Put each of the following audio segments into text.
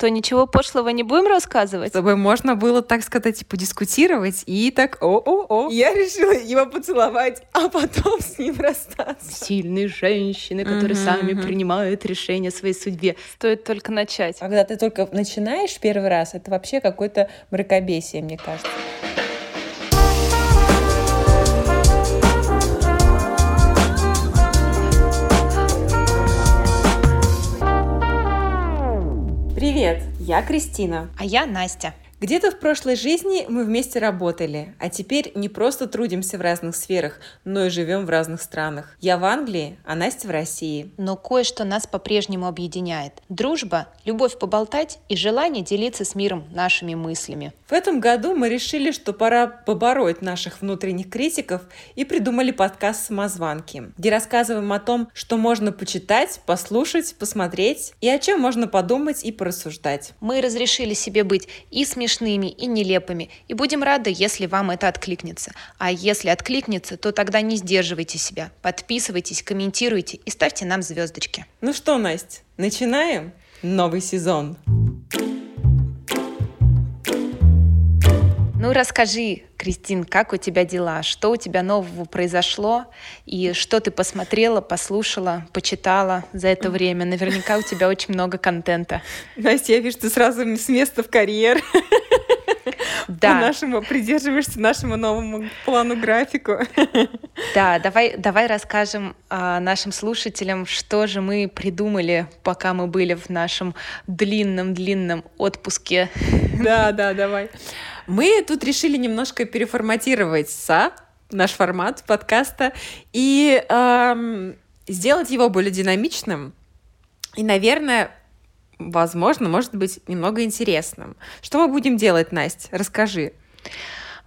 Что, ничего пошлого не будем рассказывать? Чтобы можно было, так сказать, подискутировать и так о-о-о. Я решила его поцеловать, а потом с ним расстаться. Сильные женщины, которые Мгм, сами мгм. принимают решения о своей судьбе. Стоит только начать. Когда ты только начинаешь первый раз, это вообще какое-то мракобесие, мне кажется. Привет, я Кристина. А я Настя. Где-то в прошлой жизни мы вместе работали, а теперь не просто трудимся в разных сферах, но и живем в разных странах. Я в Англии, а Настя в России. Но кое-что нас по-прежнему объединяет. Дружба, любовь поболтать и желание делиться с миром нашими мыслями. В этом году мы решили, что пора побороть наших внутренних критиков и придумали подкаст «Самозванки», где рассказываем о том, что можно почитать, послушать, посмотреть и о чем можно подумать и порассуждать. Мы разрешили себе быть и смешными, и нелепыми, и будем рады, если вам это откликнется. А если откликнется, то тогда не сдерживайте себя, подписывайтесь, комментируйте и ставьте нам звездочки. Ну что, Настя, начинаем новый сезон. Ну расскажи, Кристин, как у тебя дела? Что у тебя нового произошло? И что ты посмотрела, послушала, почитала за это время? Наверняка у тебя очень много контента. Настя, я вижу, ты сразу с места в карьер. Да. По нашему, придерживаешься нашему новому плану графику. Да, давай, давай расскажем а, нашим слушателям, что же мы придумали, пока мы были в нашем длинном-длинном отпуске. Да, да, давай. Мы тут решили немножко переформатировать СА, наш формат подкаста, и эм, сделать его более динамичным. И, наверное, возможно, может быть, немного интересным. Что мы будем делать, Настя? Расскажи.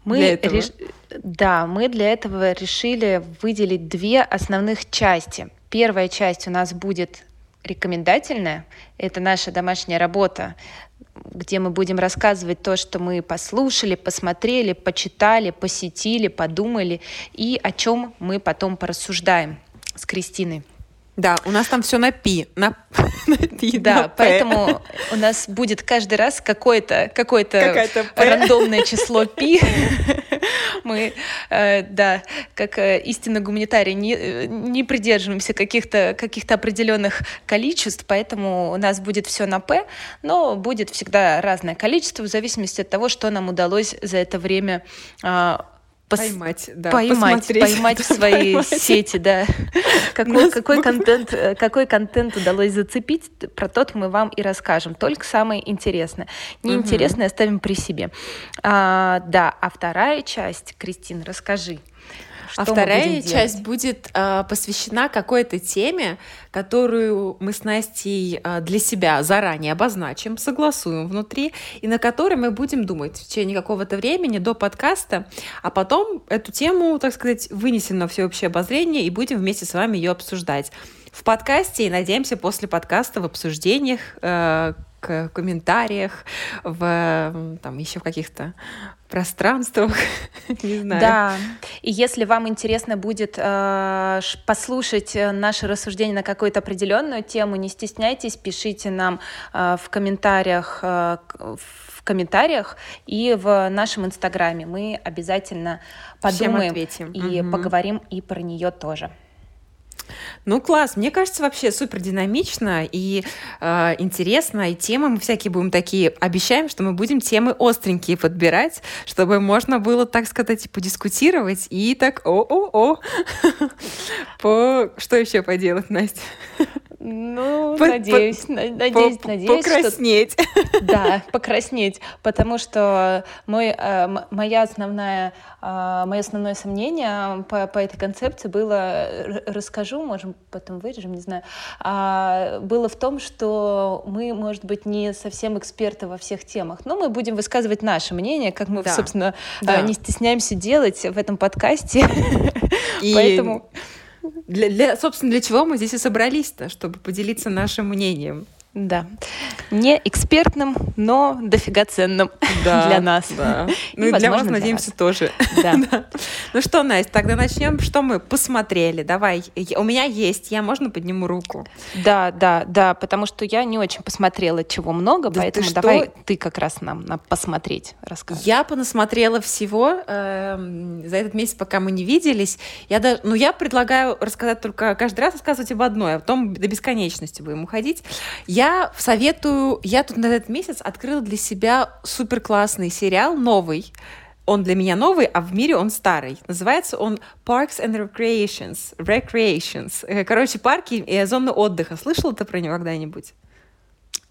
Мы Для этого. реш- Да, мы для этого решили выделить две основных части. Первая часть у нас будет рекомендательная. Это наша домашняя работа, где мы будем рассказывать то, что мы послушали, посмотрели, почитали, посетили, подумали и о чем мы потом порассуждаем с Кристиной. Да, у нас там все на пи, на, на пи, Да, на поэтому у нас будет каждый раз какое-то какое рандомное число пи. Мы, э, да, как э, истинно гуманитарии, не, э, не придерживаемся каких-то каких определенных количеств, поэтому у нас будет все на П, но будет всегда разное количество в зависимости от того, что нам удалось за это время а, пос- Поймать, да, поймать, посмотреть. поймать в свои Поймать. сети, да. Какой, какой, контент, э, какой контент удалось зацепить, про тот мы вам и расскажем. Только самое интересное. Неинтересное оставим при себе. А, да, а вторая часть, Кристин, расскажи. А что мы вторая будем часть делать? будет а, посвящена какой-то теме, которую мы с Настей а, для себя заранее обозначим, согласуем внутри, и на которой мы будем думать в течение какого-то времени до подкаста, а потом эту тему, так сказать, вынесем на всеобщее обозрение и будем вместе с вами ее обсуждать. В подкасте и, надеемся, после подкаста в обсуждениях, э, к комментариях, в там еще в каких-то пространствах, не знаю. Да, и если вам интересно будет э, послушать э, наши рассуждения на какую-то определенную тему, не стесняйтесь, пишите нам э, в комментариях э, в комментариях и в нашем инстаграме. Мы обязательно подумаем и Мгм. поговорим и про нее тоже. Ну, класс. Мне кажется, вообще супер динамично и э, интересно. И темы мы всякие будем такие. Обещаем, что мы будем темы остренькие подбирать, чтобы можно было, так сказать, подискутировать и так о-о-о. Что еще поделать, Настя? Ну, По- надеюсь, на- надеюсь, По- надеюсь, что Покраснеть. Да, покраснеть, потому что мой, э, моя основная, э, мое основное сомнение по, по этой концепции было, р- расскажу, можем потом вырежем, не знаю, а, было в том, что мы, может быть, не совсем эксперты во всех темах, но мы будем высказывать наше мнение, как мы, Да, собственно, э, да. не стесняемся делать в этом подкасте, И поэтому... Для, для- собственно, для чего мы здесь и собрались-то? Чтобы поделиться нашим мнением. Да. Не экспертным, но дофига ценным да, для нас. Да. Ну и, и для вас, надеемся, вас. тоже. Да. да. Ну что, Настя, тогда начнем. Что мы посмотрели? Давай. У меня есть. Я можно подниму руку? Да, да, да, потому что я не очень посмотрела чего много, да поэтому ты давай ты как раз нам на посмотреть расскажешь. Я понасмотрела всего э, за этот месяц, пока мы не виделись. Я даже, ну я предлагаю рассказать только каждый раз рассказывать об одной, а потом до бесконечности будем уходить. Я я советую, я тут на этот месяц открыла для себя супер классный сериал, новый. Он для меня новый, а в мире он старый. Называется он Parks and Recreations. Recreations. Э, короче, парки и зоны отдыха. Слышала ты про него когда-нибудь?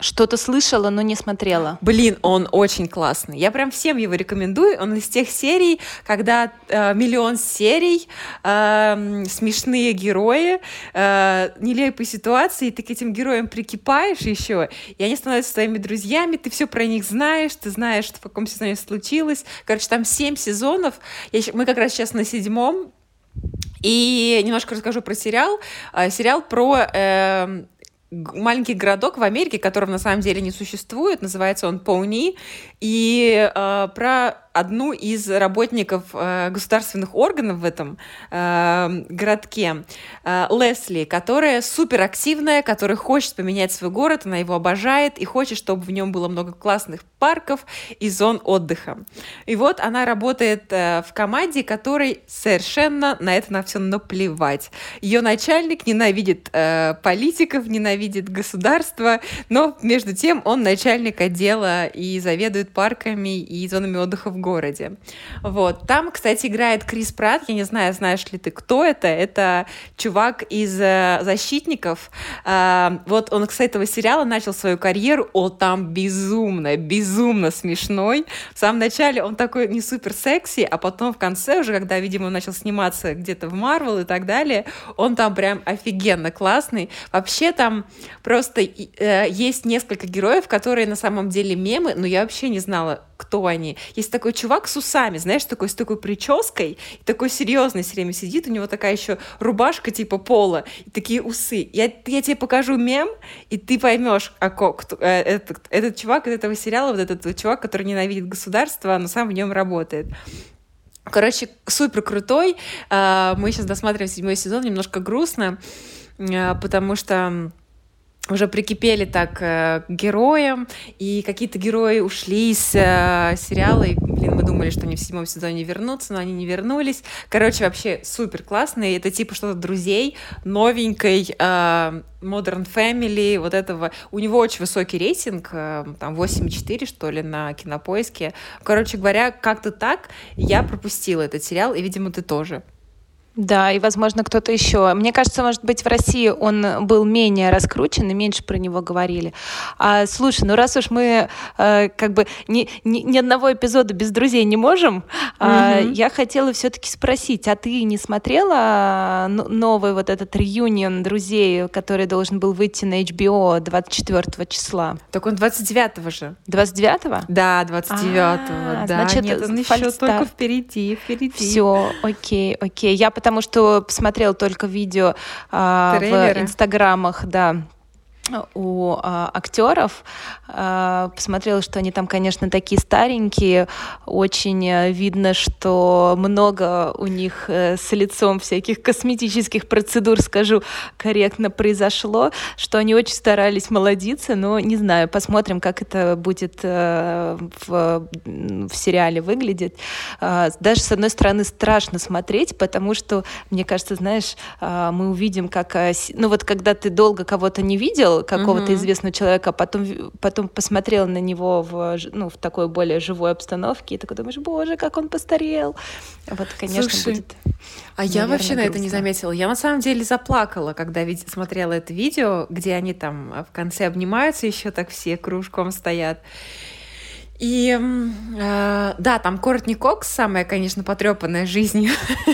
Что-то слышала, но не смотрела. Блин, он очень классный. Я прям всем его рекомендую. Он из тех серий, когда э, миллион серий, э, смешные герои, э, нелепые ситуации, и ты к этим героям прикипаешь еще, и они становятся твоими друзьями, ты все про них знаешь, ты знаешь, что в каком сезоне случилось. Короче, там семь сезонов. Я, мы как раз сейчас на седьмом. И немножко расскажу про сериал. Э, сериал про э, маленький городок в Америке, которого на самом деле не существует, называется он Поуни, и э, про одну из работников э, государственных органов в этом э, городке, э, Лесли, которая суперактивная, которая хочет поменять свой город, она его обожает и хочет, чтобы в нем было много классных парков и зон отдыха. И вот она работает э, в команде, которой совершенно на это на все наплевать. Ее начальник ненавидит э, политиков, ненавидит государство, но между тем он начальник отдела и заведует парками и зонами отдыха в городе. Вот. Там, кстати, играет Крис Пратт. Я не знаю, знаешь ли ты, кто это. Это чувак из э, «Защитников». Э, вот он, кстати, этого сериала начал свою карьеру. О, там безумно, безумно смешной. В самом начале он такой не супер секси, а потом в конце уже, когда, видимо, он начал сниматься где-то в Марвел и так далее, он там прям офигенно классный. Вообще там просто э, есть несколько героев, которые на самом деле мемы, но я вообще не знала, кто они. Есть такой чувак с усами, знаешь, такой с такой прической, такой серьезный все время сидит, у него такая еще рубашка типа пола, и такие усы. Я, я тебе покажу мем, и ты поймешь, а кто, э, этот, этот чувак из этого сериала, вот этот чувак, который ненавидит государство, но сам в нем работает. Короче, супер крутой. А, мы сейчас досматриваем седьмой сезон, немножко грустно, а, потому что уже прикипели так э, к героям, и какие-то герои ушли из э, сериала, и, блин, мы думали, что они в седьмом сезоне вернутся, но они не вернулись. Короче, вообще супер классный. Это типа что-то друзей, новенькой, э, Modern Family, вот этого. У него очень высокий рейтинг, э, там 8,4, что ли, на кинопоиске. Короче говоря, как-то так я пропустила этот сериал, и, видимо, ты тоже. Да, и, возможно, кто-то еще. Мне кажется, может быть, в России он был менее раскручен и меньше про него говорили. А, слушай, ну раз уж мы э, как бы ни, ни, ни одного эпизода без друзей не можем, угу. а, я хотела все-таки спросить, а ты не смотрела новый вот этот реюнион друзей, который должен был выйти на HBO 24 числа? Так он 29 же. 29-го? Да, 29-го, а, да. Значит, Нет, он еще только впереди, впереди. Все, окей, окей. Я потому что посмотрела только видео а, в инстаграмах, да, у а, актеров. А, посмотрела, что они там, конечно, такие старенькие. Очень э, видно, что много у них э, с лицом всяких косметических процедур, скажу корректно, произошло, что они очень старались молодиться, но не знаю, посмотрим, как это будет э, в, в сериале выглядеть. А, даже, с одной стороны, страшно смотреть, потому что, мне кажется, знаешь, а, мы увидим, как... Ну вот, когда ты долго кого-то не видел, видел какого-то mm-hmm. известного человека, а потом, потом посмотрел на него в, ну, в такой более живой обстановке, и такой думаешь, боже, как он постарел. Вот, конечно, Слушай, будет. А наверное, я вообще грустно. на это не заметила. Я на самом деле заплакала, когда вид- смотрела это видео, где они там в конце обнимаются, еще так все кружком стоят. И э, да, там Кортни Кокс, самая, конечно, потрепанная жизнью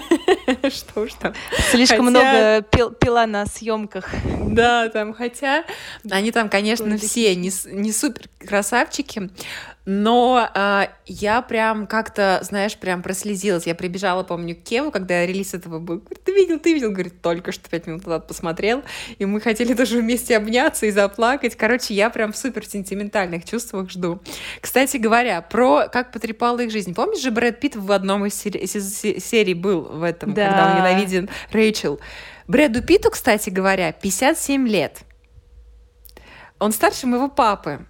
Что уж там. Слишком много пила на съемках. Да, там, хотя они там, конечно, все не, не супер красавчики, но э, я прям как-то, знаешь, прям прослезилась. Я прибежала, помню, к Кеву, когда релиз этого был. Говорит, ты видел, ты видел? Говорит, только что пять минут назад посмотрел. И мы хотели тоже вместе обняться и заплакать. Короче, я прям в супер сентиментальных чувствах жду. Кстати говоря, про как потрепала их жизнь. Помнишь же, Брэд Питт в одном из серий, серий был в этом, да. когда он ненавиден Рэйчел. Брэду Питту, кстати говоря, 57 лет. Он старше моего папы.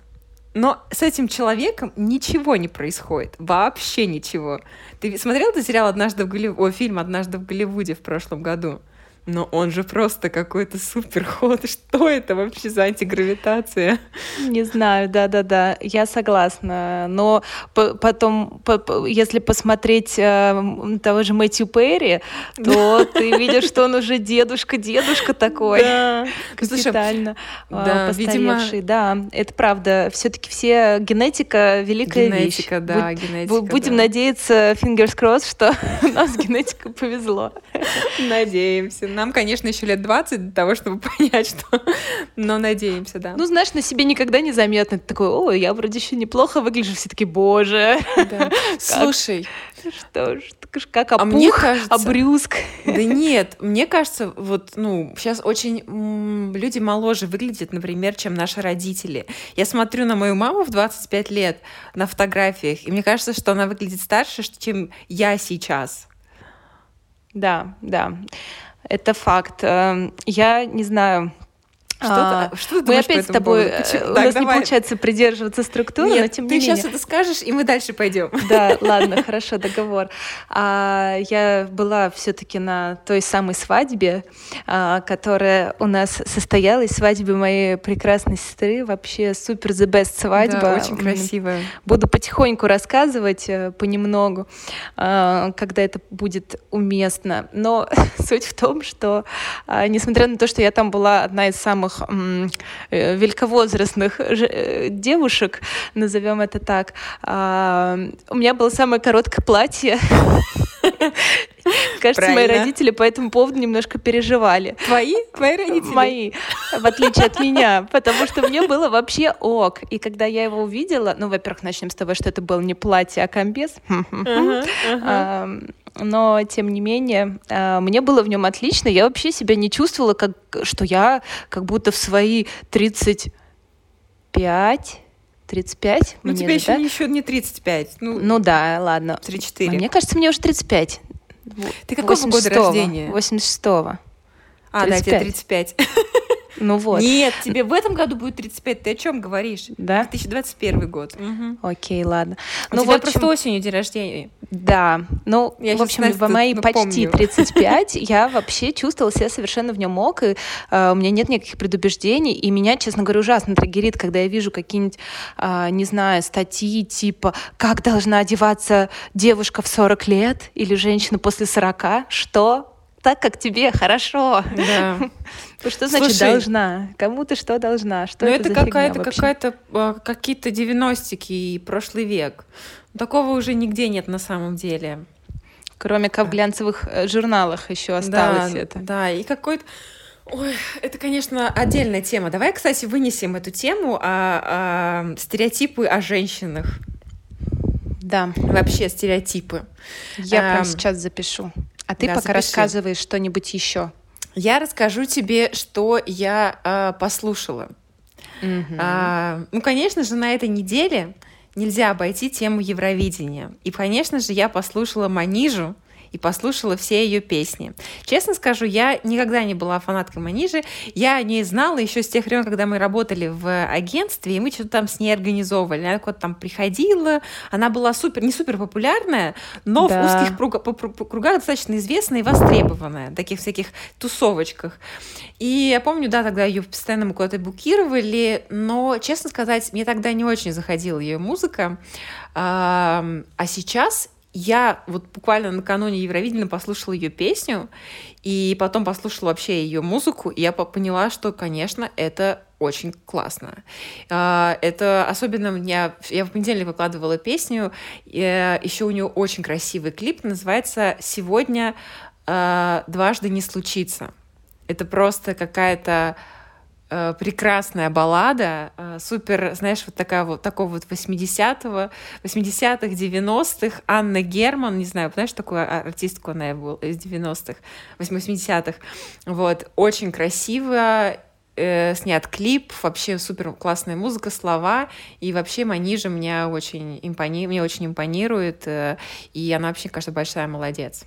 Но с этим человеком ничего не происходит. Вообще ничего. Ты смотрел этот сериал «Однажды в Голливуде», фильм «Однажды в Голливуде» в прошлом году? Но он же просто какой-то супер ход. Что это вообще за антигравитация? Не знаю, да-да-да, я согласна. Но потом, если посмотреть э, того же Мэтью Перри, то ты видишь, что он уже дедушка-дедушка такой. Да. Капитально э, да, постаревший. Да, это правда. Все-таки все генетика великая генетика, вещь. Да, генетика, Будем надеяться, fingers crossed, что у нас генетика повезло. Надеемся нам, конечно, еще лет 20 для того, чтобы понять, что... Но надеемся, да. Ну, знаешь, на себе никогда не заметно. Ты такой, о, я вроде еще неплохо выгляжу. Все таки боже. Да. Слушай. Что ж, как опух, а мне кажется, обрюзг. Да нет, мне кажется, вот, ну, сейчас очень люди моложе выглядят, например, чем наши родители. Я смотрю на мою маму в 25 лет на фотографиях, и мне кажется, что она выглядит старше, чем я сейчас. Да, да. Это факт. Эм, я не знаю, что, а, что ты мы опять с тобой, э, Почему? у так, нас давай. не получается придерживаться структуры, Нет, но тем не менее. ты сейчас это скажешь, и мы дальше пойдем. Да, ладно, хорошо, договор. А, я была все-таки на той самой свадьбе, а, которая у нас состоялась, свадьбе моей прекрасной сестры, вообще супер the best свадьба. Да, очень красивая. Буду потихоньку рассказывать э, понемногу, а, когда это будет уместно. Но суть в том, что а, несмотря на то, что я там была одна из самых самых э, великовозрастных э, девушек, назовем это так. А, у меня было самое короткое платье. Кажется, Правильно. мои родители по этому поводу немножко переживали. Твои? Твои родители? Мои, в отличие от меня, потому что мне было вообще ок. И когда я его увидела, ну, во-первых, начнем с того, что это было не платье, а комбез. Но, тем не менее, а, мне было в нем отлично. Я вообще себя не чувствовала, как, что я как будто в свои 35 35. Ну, тебе еще, да? еще не 35. Ну, ну да, ладно. 34. А мне кажется, мне уже 35. Ты какого года рождения? 86-го. А, 35. да, тебе 35. Ну вот. Нет, тебе в этом году будет 35. Ты о чем говоришь? Да? 2021 год. Угу. Окей, ладно. У ну, тебя вот просто осенью день рождения. Да. Ну, я в общем, в мои почти 35 я вообще чувствовала себя совершенно в нем ок, и э, у меня нет никаких предубеждений, и меня, честно говоря, ужасно трагерит, когда я вижу какие-нибудь, э, не знаю, статьи типа «Как должна одеваться девушка в 40 лет?» или «Женщина после 40?» Что? Так, как тебе хорошо. Да. Что значит Слушай, должна? Кому ты что должна? Что ну это, это какая-то, какая-то, а, какие-то 90-ки и прошлый век. Такого уже нигде нет на самом деле. Кроме как в глянцевых э, журналах еще осталось да, это. Да, и какой-то... Ой, это, конечно, отдельная тема. Давай, кстати, вынесем эту тему о, о стереотипы о женщинах. Да. Вообще стереотипы. Я а, прям сейчас запишу. А ты да, пока запиши. рассказываешь что-нибудь еще. Я расскажу тебе, что я э, послушала. Угу. А, ну, конечно же, на этой неделе нельзя обойти тему Евровидения. И, конечно же, я послушала Манижу, и послушала все ее песни. Честно скажу, я никогда не была фанаткой Манижи. Я о ней знала еще с тех времен, когда мы работали в агентстве, и мы что-то там с ней организовывали. Она куда-то там приходила. Она была супер, не супер популярная, но да. в узких кругах достаточно известная и востребованная, таких всяких тусовочках. И я помню, да, тогда ее постоянно мы куда-то букировали, но, честно сказать, мне тогда не очень заходила ее музыка. А сейчас я вот буквально накануне Евровидения послушала ее песню, и потом послушала вообще ее музыку, и я поняла, что, конечно, это очень классно. А, это особенно меня... Я в понедельник выкладывала песню, еще у нее очень красивый клип, называется «Сегодня э, дважды не случится. Это просто какая-то э, прекрасная баллада, э, супер, знаешь, вот такая вот, такого вот 80-го, 80-х, 90-х, Анна Герман, не знаю, знаешь, такую артистку она была из 90-х, 80-х, вот, очень красиво, э, снят клип, вообще супер классная музыка, слова, и вообще Манижа меня очень, импони... мне очень импонирует, э, и она вообще, кажется, большая молодец.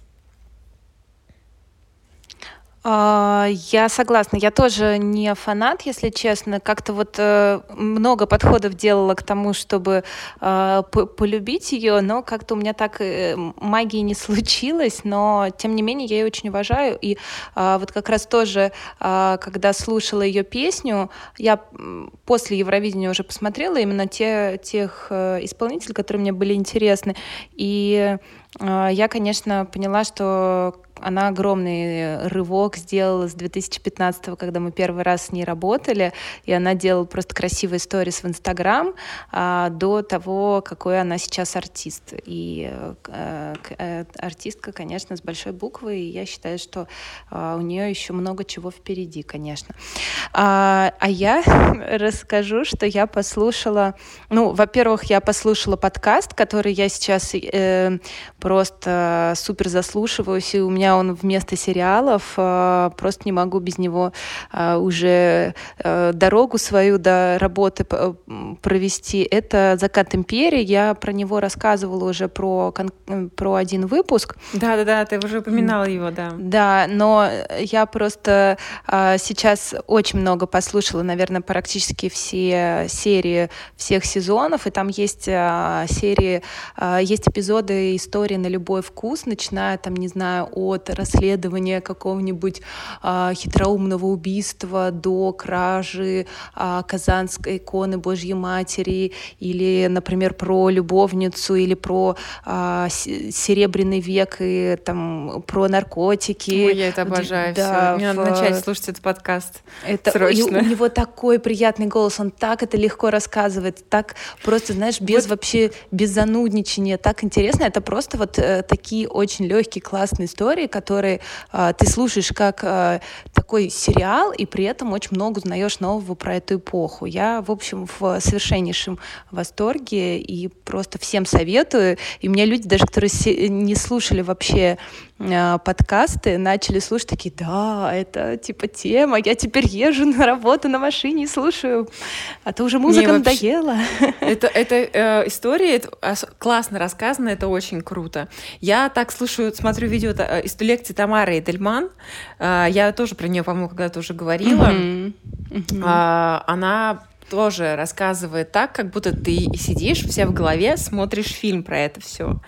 А, я согласна. Я тоже не фанат, если честно. Как-то вот э, много подходов делала к тому, чтобы э, полюбить ее, но как-то у меня так э, магии не случилось. Но тем не менее я ее очень уважаю. И э, вот как раз тоже, э, когда слушала ее песню, я после Евровидения уже посмотрела именно те, тех исполнителей, которые мне были интересны. И я, конечно, поняла, что она огромный рывок сделала с 2015, когда мы первый раз с ней работали, и она делала просто красивые сторис в Инстаграм а, до того, какой она сейчас артист. И а, а, артистка, конечно, с большой буквы, и я считаю, что а, у нее еще много чего впереди, конечно. А, а я расскажу, что я послушала, ну, во-первых, я послушала подкаст, который я сейчас э, просто супер заслушиваюсь, и у меня он вместо сериалов, э, просто не могу без него э, уже э, дорогу свою до работы провести. Это «Закат империи». Я про него рассказывала уже про, про один выпуск. Да-да-да, ты уже упоминала его, да. Да, но я просто сейчас очень много послушала, наверное, практически все серии всех сезонов, и там есть серии, есть эпизоды истории на любой вкус, начиная там, не знаю, от расследования какого-нибудь а, хитроумного убийства до кражи а, Казанской иконы Божьей Матери или, например, про любовницу или про а, Серебряный век и там про наркотики. Ой, я это обожаю. Да, все. Мне в... надо начать слушать этот подкаст. Это Срочно. И у него такой приятный голос, он так это легко рассказывает, так просто, знаешь, без вот. вообще без занудничания, так интересно. Это просто вот э, такие очень легкие классные истории, которые э, ты слушаешь как э, такой сериал, и при этом очень много узнаешь нового про эту эпоху. Я, в общем, в совершеннейшем восторге и просто всем советую. И у меня люди, даже которые не слушали вообще подкасты, начали слушать такие, да, это типа тема, я теперь езжу на работу на машине и слушаю, а то уже музыка вообще... надоела. Это, это э, история это классно рассказана, это очень круто. Я так слушаю, смотрю видео э, из лекции Тамары Эдельман, э, я тоже про нее, по-моему, когда-то уже говорила. Mm-hmm. Mm-hmm. Э, она тоже рассказывает так, как будто ты сидишь вся в голове, смотришь фильм про это все.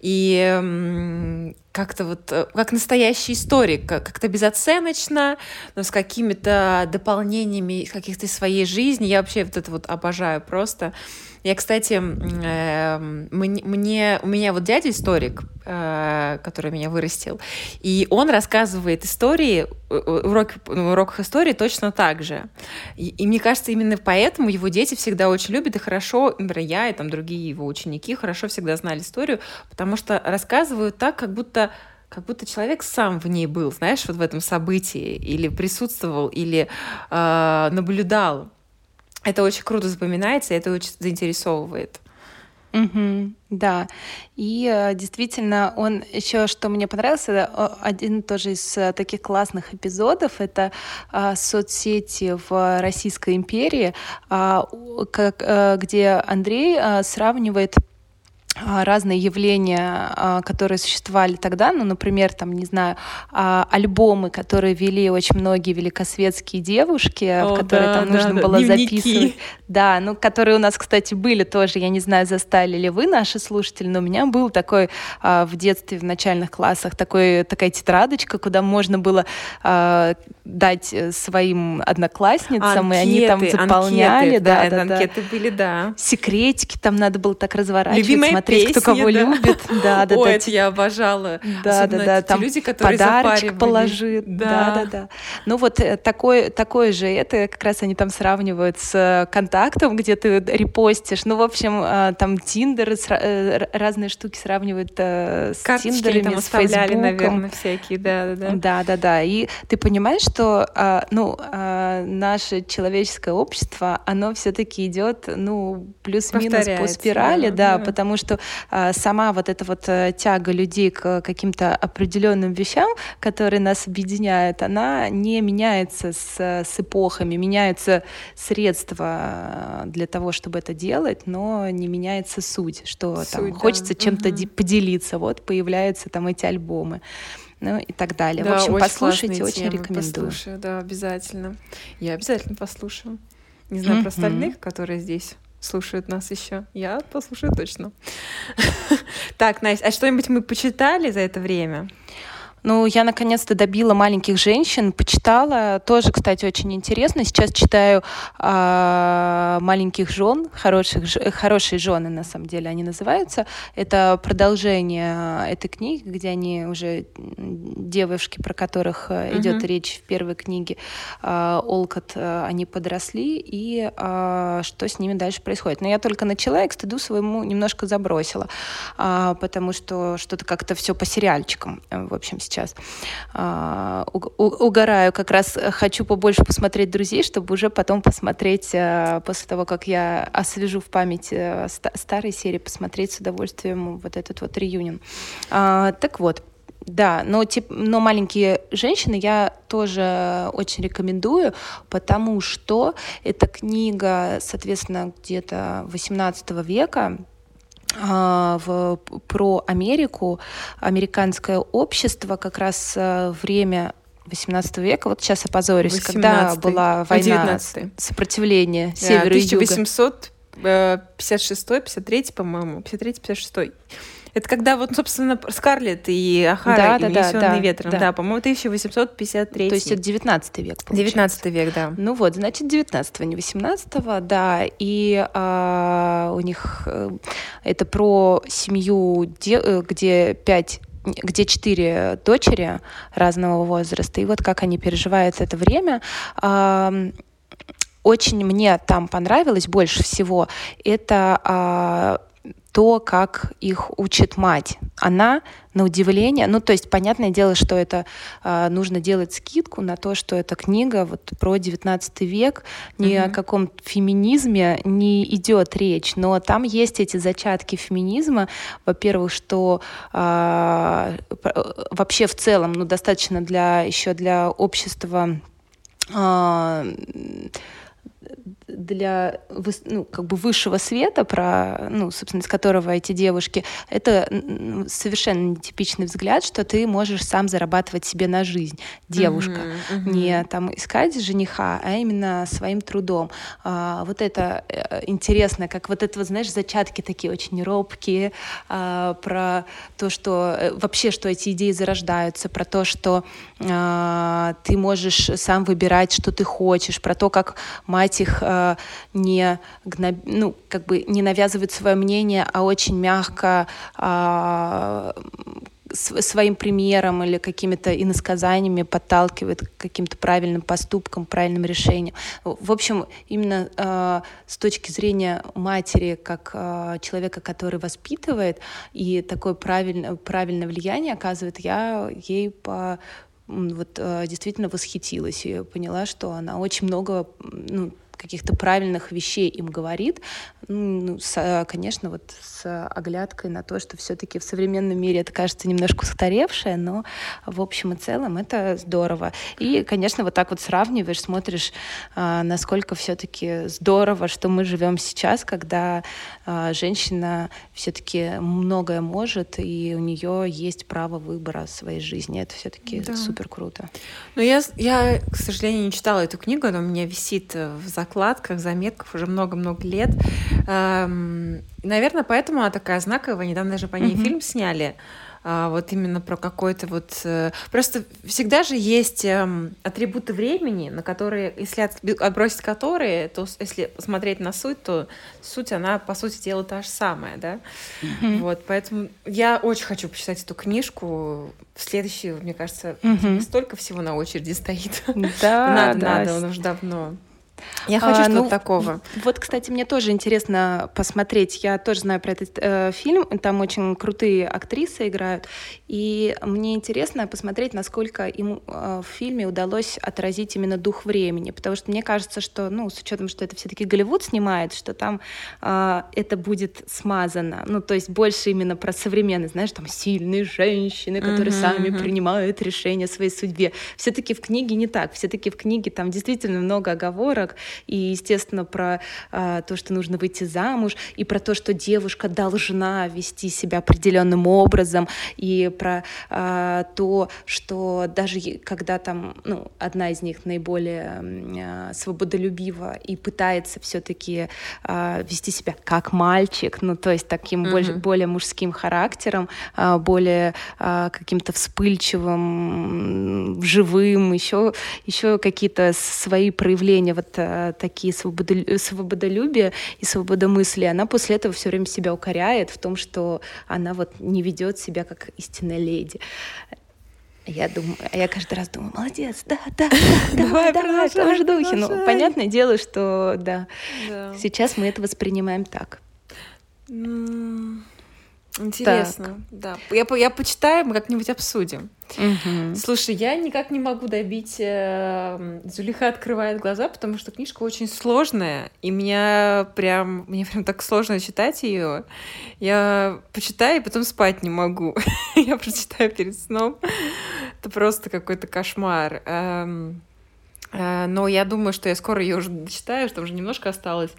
И как-то вот, э, как настоящий историк, как-то безоценочно, но с какими-то дополнениями каких-то своей жизни. Я вообще вот это вот обожаю просто. Я, кстати, э, мне, у меня вот дядя историк, э, который меня вырастил, и он рассказывает истории, э, урок, на уроках истории точно так же. И, и мне кажется, именно поэтому его дети всегда очень любят и хорошо, например, я и там другие его ученики хорошо всегда знали историю, потому что рассказывают так, как будто как будто человек сам в ней был, знаешь, вот в этом событии, или присутствовал, или э, наблюдал. Это очень круто запоминается, и это очень заинтересовывает. Угу, да, и э, действительно, он еще, что мне понравился, один тоже из э, таких классных эпизодов, это э, соцсети в Российской империи, э, э, где Андрей э, сравнивает а, разные явления, а, которые существовали тогда, ну, например, там, не знаю, а, альбомы, которые вели очень многие великосветские девушки, О, в которые да, там да, нужно да, было дневники. записывать. Да, ну, которые у нас, кстати, были тоже, я не знаю, застали ли вы, наши слушатели, но у меня был такой в детстве, в начальных классах, такой, такая тетрадочка, куда можно было дать э, своим одноклассницам, анкеты, и они там заполняли. Анкеты, да, да, да, анкеты были, да. Секретики там надо было так разворачивать, Любимая смотреть, песни, кто кого да. любит. Да, да, Ой, да. это я обожала. Да, да, да. Те Там люди, которые подарочек положит. Да. да, да, да. Ну вот э, такое, такое же это как раз они там сравнивают с э, контактом, где ты репостишь. Ну, в общем, э, там Тиндер, разные штуки сравнивают с Карточки Тиндерами, там с Фейсбуком. наверное, всякие, да, да, да. Да, да, да. И ты понимаешь, что ну, наше человеческое общество, оно все-таки идет, ну, плюс-минус по спирали, да, да, потому что сама вот эта вот тяга людей к каким-то определенным вещам, которые нас объединяют, она не меняется с, с эпохами, меняются средства для того, чтобы это делать, но не меняется суть, что суть, там да. хочется чем-то угу. поделиться, вот появляются там эти альбомы ну и так далее. Да, в общем, очень послушайте, очень темы, рекомендую. Послушаю, да, обязательно. Я обязательно послушаю. Не знаю mm-hmm. про остальных, которые здесь слушают нас еще. Я послушаю точно. так, Настя, а что-нибудь мы почитали за это время? Ну, я наконец-то добила маленьких женщин, почитала. Тоже, кстати, очень интересно. Сейчас читаю э, маленьких жен, хороших, хорошие жены, на самом деле, они называются. Это продолжение этой книги, где они уже девушки, про которых идет речь в первой книге, э, Олкот, э, они подросли, и э, что с ними дальше происходит. Но я только начала и к стыду своему немножко забросила, э, потому что что-то как-то все по сериальчикам, в общем, сейчас сейчас. А, угораю, как раз хочу побольше посмотреть друзей, чтобы уже потом посмотреть, а, после того, как я освежу в память а, старые серии, посмотреть с удовольствием вот этот вот реюнион. Так вот, да, но, тип, но маленькие женщины я тоже очень рекомендую, потому что эта книга, соответственно, где-то 18 века, а, в, про Америку, американское общество, как раз э, время 18 века, вот сейчас опозорюсь, когда была война 19 сопротивления севера и юга. 1856-53, по-моему, 53-56. Это когда вот, собственно, Скарлетт и Ахара, да, и да, да, ветром. Да, да по-моему, 1853. То есть это 19 век, получается. 19 век, да. Ну вот, значит, 19 не 18 да. И а, у них э, это про семью, э, где пять где четыре дочери разного возраста, и вот как они переживают это время. Очень мне там понравилось больше всего это а, то, как их учит мать. Она, на удивление, ну, то есть, понятное дело, что это э, нужно делать скидку на то, что эта книга вот про 19 век, ни mm-hmm. о каком феминизме не идет речь, но там есть эти зачатки феминизма. Во-первых, что э, вообще в целом, ну, достаточно для еще для общества э, для ну, как бы высшего света, про, ну, собственно, из которого эти девушки, это совершенно нетипичный взгляд, что ты можешь сам зарабатывать себе на жизнь, девушка. Uh-huh, uh-huh. Не там искать жениха, а именно своим трудом. А, вот это э, интересно, как вот это, вот, знаешь, зачатки такие очень робкие, а, про то, что э, вообще, что эти идеи зарождаются, про то, что а, ты можешь сам выбирать, что ты хочешь, про то, как мать их а, не, ну, как бы не навязывает свое мнение, а очень мягко а, своим примером или какими-то иносказаниями подталкивает к каким-то правильным поступкам, правильным решениям. В общем, именно э, с точки зрения матери, как э, человека, который воспитывает, и такое правильное, правильное влияние оказывает, я ей по вот э, действительно восхитилась и поняла, что она очень много ну, каких-то правильных вещей им говорит, ну, с, конечно, вот с оглядкой на то, что все-таки в современном мире это кажется немножко устаревшее, но в общем и целом это здорово. И, конечно, вот так вот сравниваешь, смотришь, а, насколько все-таки здорово, что мы живем сейчас, когда а, женщина все-таки многое может, и у нее есть право выбора своей жизни. Это все-таки да. супер круто. Но я, я, к сожалению, не читала эту книгу, она у меня висит в закладках, заметках уже много-много лет. Эм, наверное, поэтому она такая знаковая. Недавно же по ней mm-hmm. фильм сняли. а, вот именно про какой-то вот... Э, просто всегда же есть эм, атрибуты времени, на которые, если отбросить которые, то если смотреть на суть, то суть, она, по сути дела, та же самая, да? Mm-hmm. Вот, поэтому я очень хочу почитать эту книжку. В следующую, мне кажется, mm-hmm. столько всего на очереди стоит. Да, надо, да. надо, он уже давно. Я хочу а, что-то ну, такого. Вот, кстати, мне тоже интересно посмотреть. Я тоже знаю про этот э, фильм. Там очень крутые актрисы играют. И мне интересно посмотреть, насколько им э, в фильме удалось отразить именно дух времени. Потому что мне кажется, что, ну, с учетом, что это все-таки Голливуд снимает, что там э, это будет смазано. Ну, то есть больше именно про современность, знаешь, там сильные женщины, которые uh-huh, сами uh-huh. принимают решения о своей судьбе. Все-таки в книге не так. Все-таки в книге там действительно много оговорок и, естественно, про а, то, что нужно выйти замуж, и про то, что девушка должна вести себя определенным образом, и про а, то, что даже когда там, ну, одна из них наиболее а, свободолюбива и пытается все-таки а, вести себя как мальчик, ну, то есть таким mm-hmm. более, более мужским характером, а, более а, каким-то вспыльчивым, живым, еще, еще какие-то свои проявления вот такие свободолю... свободолюбие и свободомыслие, она после этого все время себя укоряет в том, что она вот не ведет себя как истинная леди. Я думаю, я каждый раз думаю, молодец, да, да, да, давай, давай, в том же духе. Ну, понятное дело, что да, да. сейчас мы это воспринимаем так. Интересно, так. да. Я, я почитаю, мы как-нибудь обсудим. Угу. Слушай, я никак не могу добить э, Зулиха открывает глаза, потому что книжка очень сложная, и меня прям, мне прям так сложно читать ее. Я почитаю, и потом спать не могу. я прочитаю перед сном. Это просто какой-то кошмар. Эм, э, но я думаю, что я скоро ее уже дочитаю, что уже немножко осталось.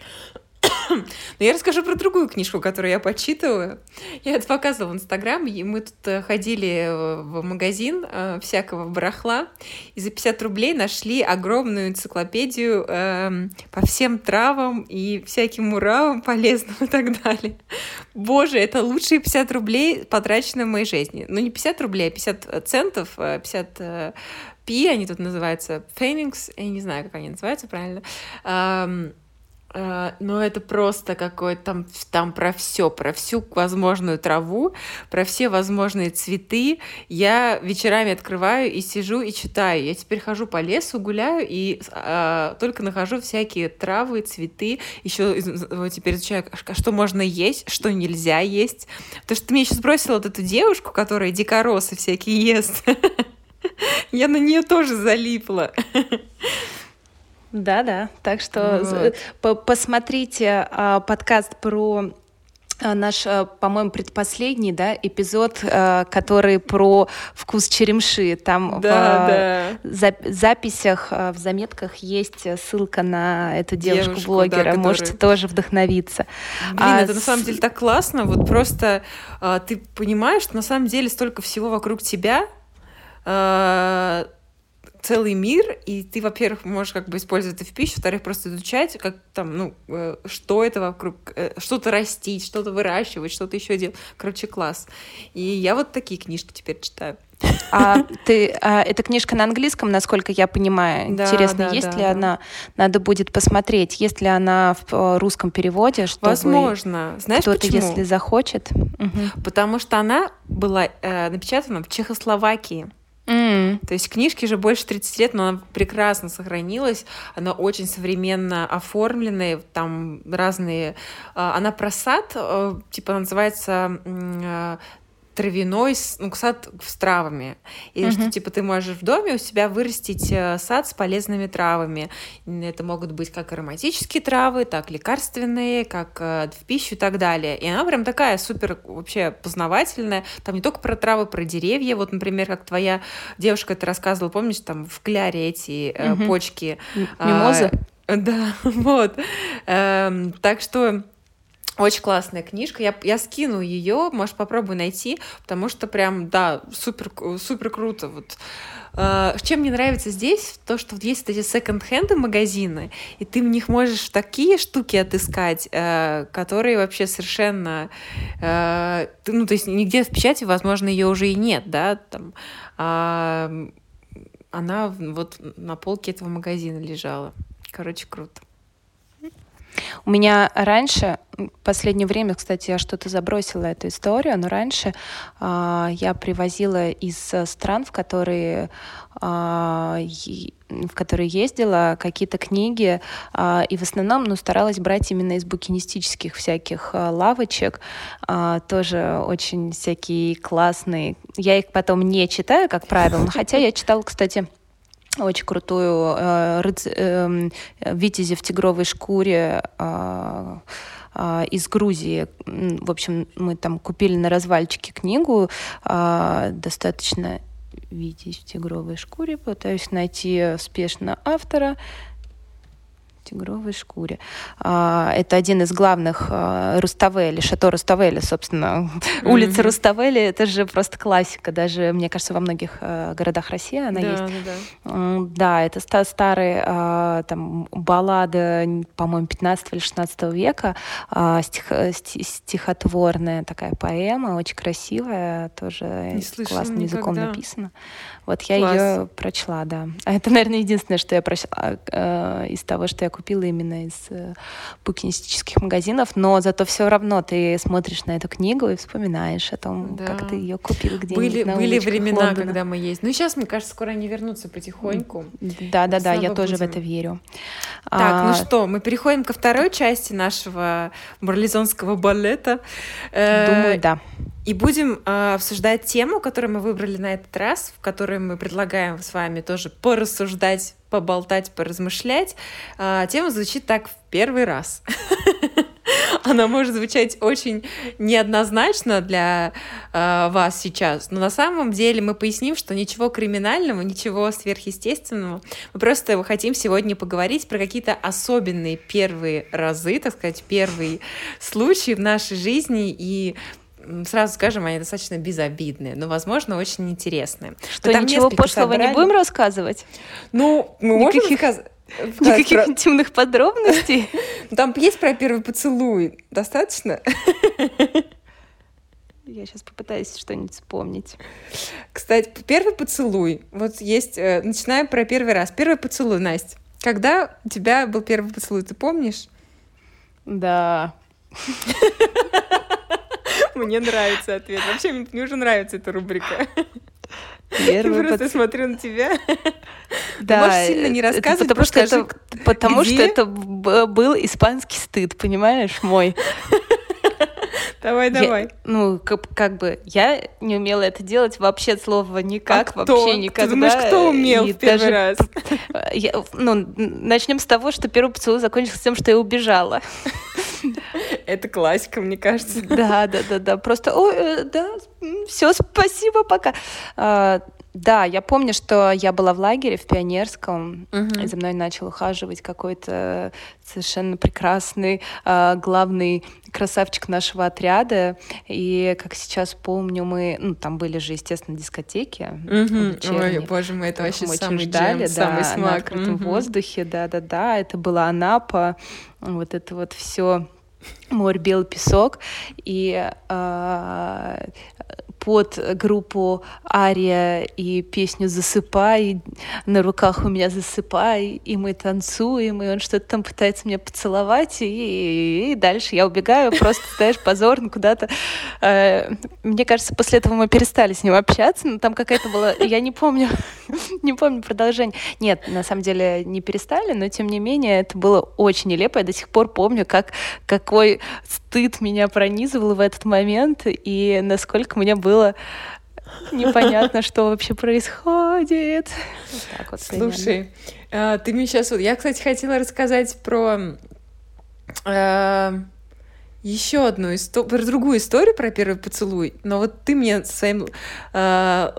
Но я расскажу про другую книжку, которую я почитываю. Я это показывала в Инстаграм, и мы тут э, ходили в магазин э, всякого барахла, и за 50 рублей нашли огромную энциклопедию э, по всем травам и всяким уравам полезным и так далее. Боже, это лучшие 50 рублей, потраченные в моей жизни. Ну, не 50 рублей, а 50 центов, 50 э, пи, они тут называются, фейнингс, я не знаю, как они называются правильно. Э, но это просто какое-то там, там про все, про всю возможную траву, про все возможные цветы. Я вечерами открываю и сижу и читаю. Я теперь хожу по лесу, гуляю и э, только нахожу всякие травы, цветы. Еще вот теперь изучаю, что можно есть, что нельзя есть. Потому что ты мне сейчас бросила вот эту девушку, которая дикоросы всякие ест. Я на нее тоже залипла. Да-да, так что вот. посмотрите а, подкаст про а, наш, а, по-моему, предпоследний да, эпизод, который про вкус черемши. Там да, в да. записях, в заметках есть ссылка на эту девушку-блогера. Да, который... Можете тоже вдохновиться. Блин, а, это с... на самом деле так классно. Вот просто ты понимаешь, что на самом деле столько всего вокруг тебя, целый мир, и ты, во-первых, можешь как бы использовать это в пищу, во-вторых, просто изучать, как там, ну, э, что это вокруг, э, что-то растить, что-то выращивать, что-то еще делать. Короче, класс. И я вот такие книжки теперь читаю. А ты, а, эта книжка на английском, насколько я понимаю. Да, Интересно, да, есть да, ли да. она? Надо будет посмотреть, есть ли она в э, русском переводе, чтобы Возможно. Знаешь кто-то, почему? если захочет. Угу. Потому что она была э, напечатана в Чехословакии. Mm. То есть книжке же больше 30 лет, но она прекрасно сохранилась, она очень современно оформленная, там разные... А, она про сад, э, типа называется э, травяной, ну, сад с травами. И mm-hmm. что, типа, ты можешь в доме у себя вырастить э, сад с полезными травами. Это могут быть как ароматические травы, так лекарственные, как э, в пищу и так далее. И она прям такая супер вообще познавательная. Там не только про травы, про деревья. Вот, например, как твоя девушка это рассказывала, помнишь, там в кляре эти mm-hmm. почки. Мимозы? А, да, вот. Эм, так что Очень классная книжка. Я, я скину ее, можешь попробуй найти, потому что прям, да, супер, супер круто. Вот. Uh, чем мне нравится здесь, то, что вот есть эти секонд-хенды магазины, и ты в них можешь такие штуки отыскать, uh, которые вообще совершенно... Uh, ну, то есть нигде в печати, возможно, ее уже и нет, да, там... Uh, она вот на полке этого магазина лежала. Короче, круто. У меня раньше, в последнее время, кстати, я что-то забросила эту историю, но раньше э, я привозила из стран, в которые э, в которые ездила, какие-то книги, э, и в основном, ну, старалась брать именно из букинистических всяких э, лавочек, э, тоже очень всякие классные. Я их потом не читаю, как правило, но хотя я читала, кстати, очень крутую э, рыц... э, «Витязи в тигровой шкуре» э, э, из Грузии. В общем, мы там купили на развальчике книгу, э, достаточно «Витязь в тигровой шкуре». Пытаюсь найти спешно автора тигровой шкуре. А, это один из главных а, Руставели, шато Руставели, собственно. Mm-hmm. Улица Руставели, это же просто классика. Даже, мне кажется, во многих а, городах России она да, есть. Да, да. да, это старые там, баллады, по-моему, 15 или 16 века, стих, стихотворная такая поэма, очень красивая, тоже классным языком написана. Вот я Класс. ее прочла, да. А это, наверное, единственное, что я прочла э, из того, что я купила именно из э, букинистических магазинов. Но зато все равно ты смотришь на эту книгу и вспоминаешь о том, да. как ты ее купил где-нибудь Были, на были времена, Лондона. когда мы есть. Ну, сейчас, мне кажется, скоро они вернутся потихоньку. Да, да, да, я будем. тоже в это верю. Так, ну а... ну что, мы переходим ко второй части нашего марлезонского балета. Думаю, да. И будем э, обсуждать тему, которую мы выбрали на этот раз, в которой мы предлагаем с вами тоже порассуждать, поболтать, поразмышлять. Э, тема звучит так в первый раз. Она может звучать очень неоднозначно для э, вас сейчас, но на самом деле мы поясним, что ничего криминального, ничего сверхъестественного. Мы просто хотим сегодня поговорить про какие-то особенные первые разы, так сказать, первые случаи в нашей жизни и сразу скажем, они достаточно безобидные, но, возможно, очень интересные. Что, там ничего пошлого собрали... не будем рассказывать? Ну, мы можем Никаких... рассказать... Никаких про... интимных подробностей? Там есть про первый поцелуй. Достаточно? Я сейчас попытаюсь что-нибудь вспомнить. Кстати, первый поцелуй. Вот есть... Э, начинаем про первый раз. Первый поцелуй, Настя. Когда у тебя был первый поцелуй, ты помнишь? Да. Мне нравится ответ. Вообще, мне уже нравится эта рубрика. Первый Я просто под... смотрю на тебя. Да, можешь сильно не рассказывать, потому что это, потому что это был испанский стыд, понимаешь, мой. Давай, давай. Я, ну, как, как бы, я не умела это делать вообще от слова никак, а кто? вообще никогда. Ты думаешь, кто умел и в первый даже, раз? Я, ну, начнем с того, что первый поцелуй закончился тем, что я убежала. Это классика, мне кажется. Да, да, да, да. Просто, ой, э, да, все, спасибо, пока. А, да, я помню, что я была в лагере в Пионерском, uh-huh. и за мной начал ухаживать какой-то совершенно прекрасный э, главный красавчик нашего отряда. И как сейчас помню, мы, ну, там были же, естественно, дискотеки. Uh-huh. Ой, боже мой, это вообще мы самый ждали, джем, да, самый смак. на открытом uh-huh. воздухе, да-да-да. Это была Анапа, вот это вот все море, белый песок, и э, под группу Ария и песню «Засыпай», на руках у меня «Засыпай», и мы танцуем, и он что-то там пытается меня поцеловать, и, и дальше я убегаю, просто, знаешь, позорно куда-то. Э, мне кажется, после этого мы перестали с ним общаться, но там какая-то была, я не помню, не помню продолжение. Нет, на самом деле не перестали, но тем не менее это было очень нелепо. Я до сих пор помню, как, какой стыд меня пронизывал в этот момент, и насколько мне было непонятно, что вообще происходит. Вот вот Слушай, а, ты мне сейчас... Я, кстати, хотела рассказать про а, еще одну историю, про другую историю про первый поцелуй, но вот ты мне своим а,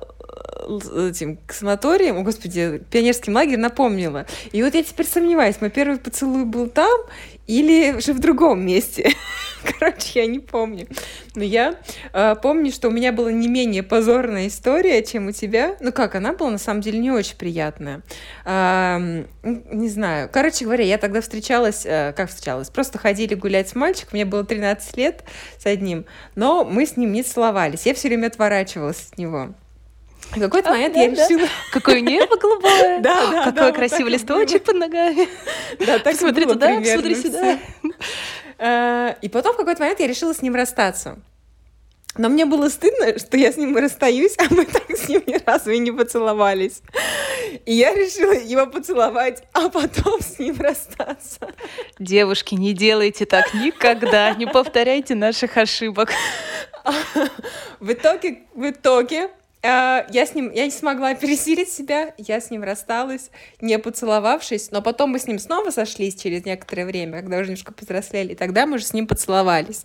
этим к санаториям, о господи, пионерским лагерем напомнила. И вот я теперь сомневаюсь, мой первый поцелуй был там или же в другом месте. Короче, я не помню. Но я э, помню, что у меня была не менее позорная история, чем у тебя. Ну как, она была на самом деле не очень приятная. Э, не знаю. Короче говоря, я тогда встречалась, э, как встречалась? Просто ходили гулять с мальчиком, мне было 13 лет с одним, но мы с ним не целовались. Я все время отворачивалась от него. В какой-то момент а, я да, решила... Да. Какое небо голубое! Да, да, Какой красивый листочек под ногами! Да, так Смотри туда, смотри сюда! Э, и потом в какой-то момент я решила с ним расстаться. Но мне было стыдно, что я с ним расстаюсь, а мы так с ним ни разу и не поцеловались. И я решила его поцеловать, а потом с ним расстаться. Девушки, не делайте так никогда, не повторяйте наших ошибок. В итоге, в итоге я с ним, я не смогла пересилить себя, я с ним рассталась, не поцеловавшись, но потом мы с ним снова сошлись через некоторое время, когда уже немножко повзрослели, и тогда мы уже с ним поцеловались.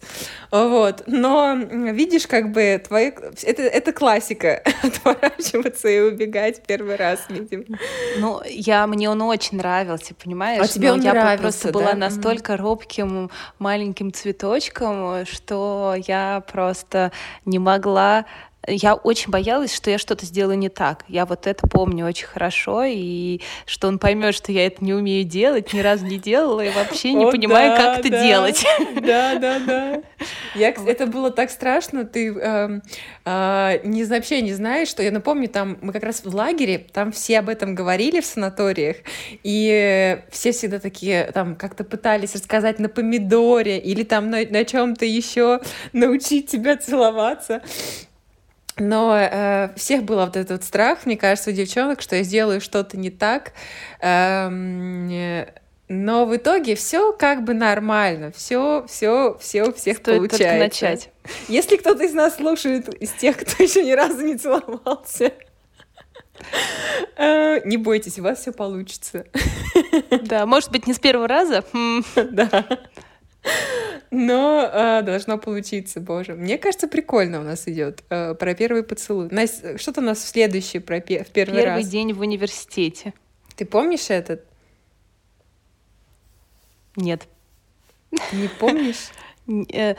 Вот. Но видишь, как бы твои... Это, это классика, отворачиваться и убегать первый раз, видимо. Ну, я, мне он очень нравился, понимаешь? А тебе он я нравился, просто да? была настолько робким маленьким цветочком, что я просто не могла я очень боялась, что я что-то сделаю не так. Я вот это помню очень хорошо, и что он поймет, что я это не умею делать, ни разу не делала, и вообще не понимаю, как это делать. Да, да, да. Я, это было так страшно, ты эм, э, не, вообще не знаешь, что я напомню, там мы как раз в лагере, там все об этом говорили в санаториях, и все всегда такие там как-то пытались рассказать на помидоре или там на, на чем-то еще научить тебя целоваться. Но э, всех был вот этот страх, мне кажется, у девчонок, что я сделаю что-то не так. Эм, но в итоге все как бы нормально, все, все, все у всех Стоит получается. Только начать. Если кто-то из нас слушает, из тех, кто еще ни разу не целовался, э, не бойтесь, у вас все получится. Да, может быть, не с первого раза. Да. Но э, должно получиться, боже. Мне кажется, прикольно у нас идет э, про первый поцелуй. Настя, что-то у нас в следующий про пе- в первый, первый раз. Первый день в университете. Ты помнишь этот? Нет. Не помнишь? Э,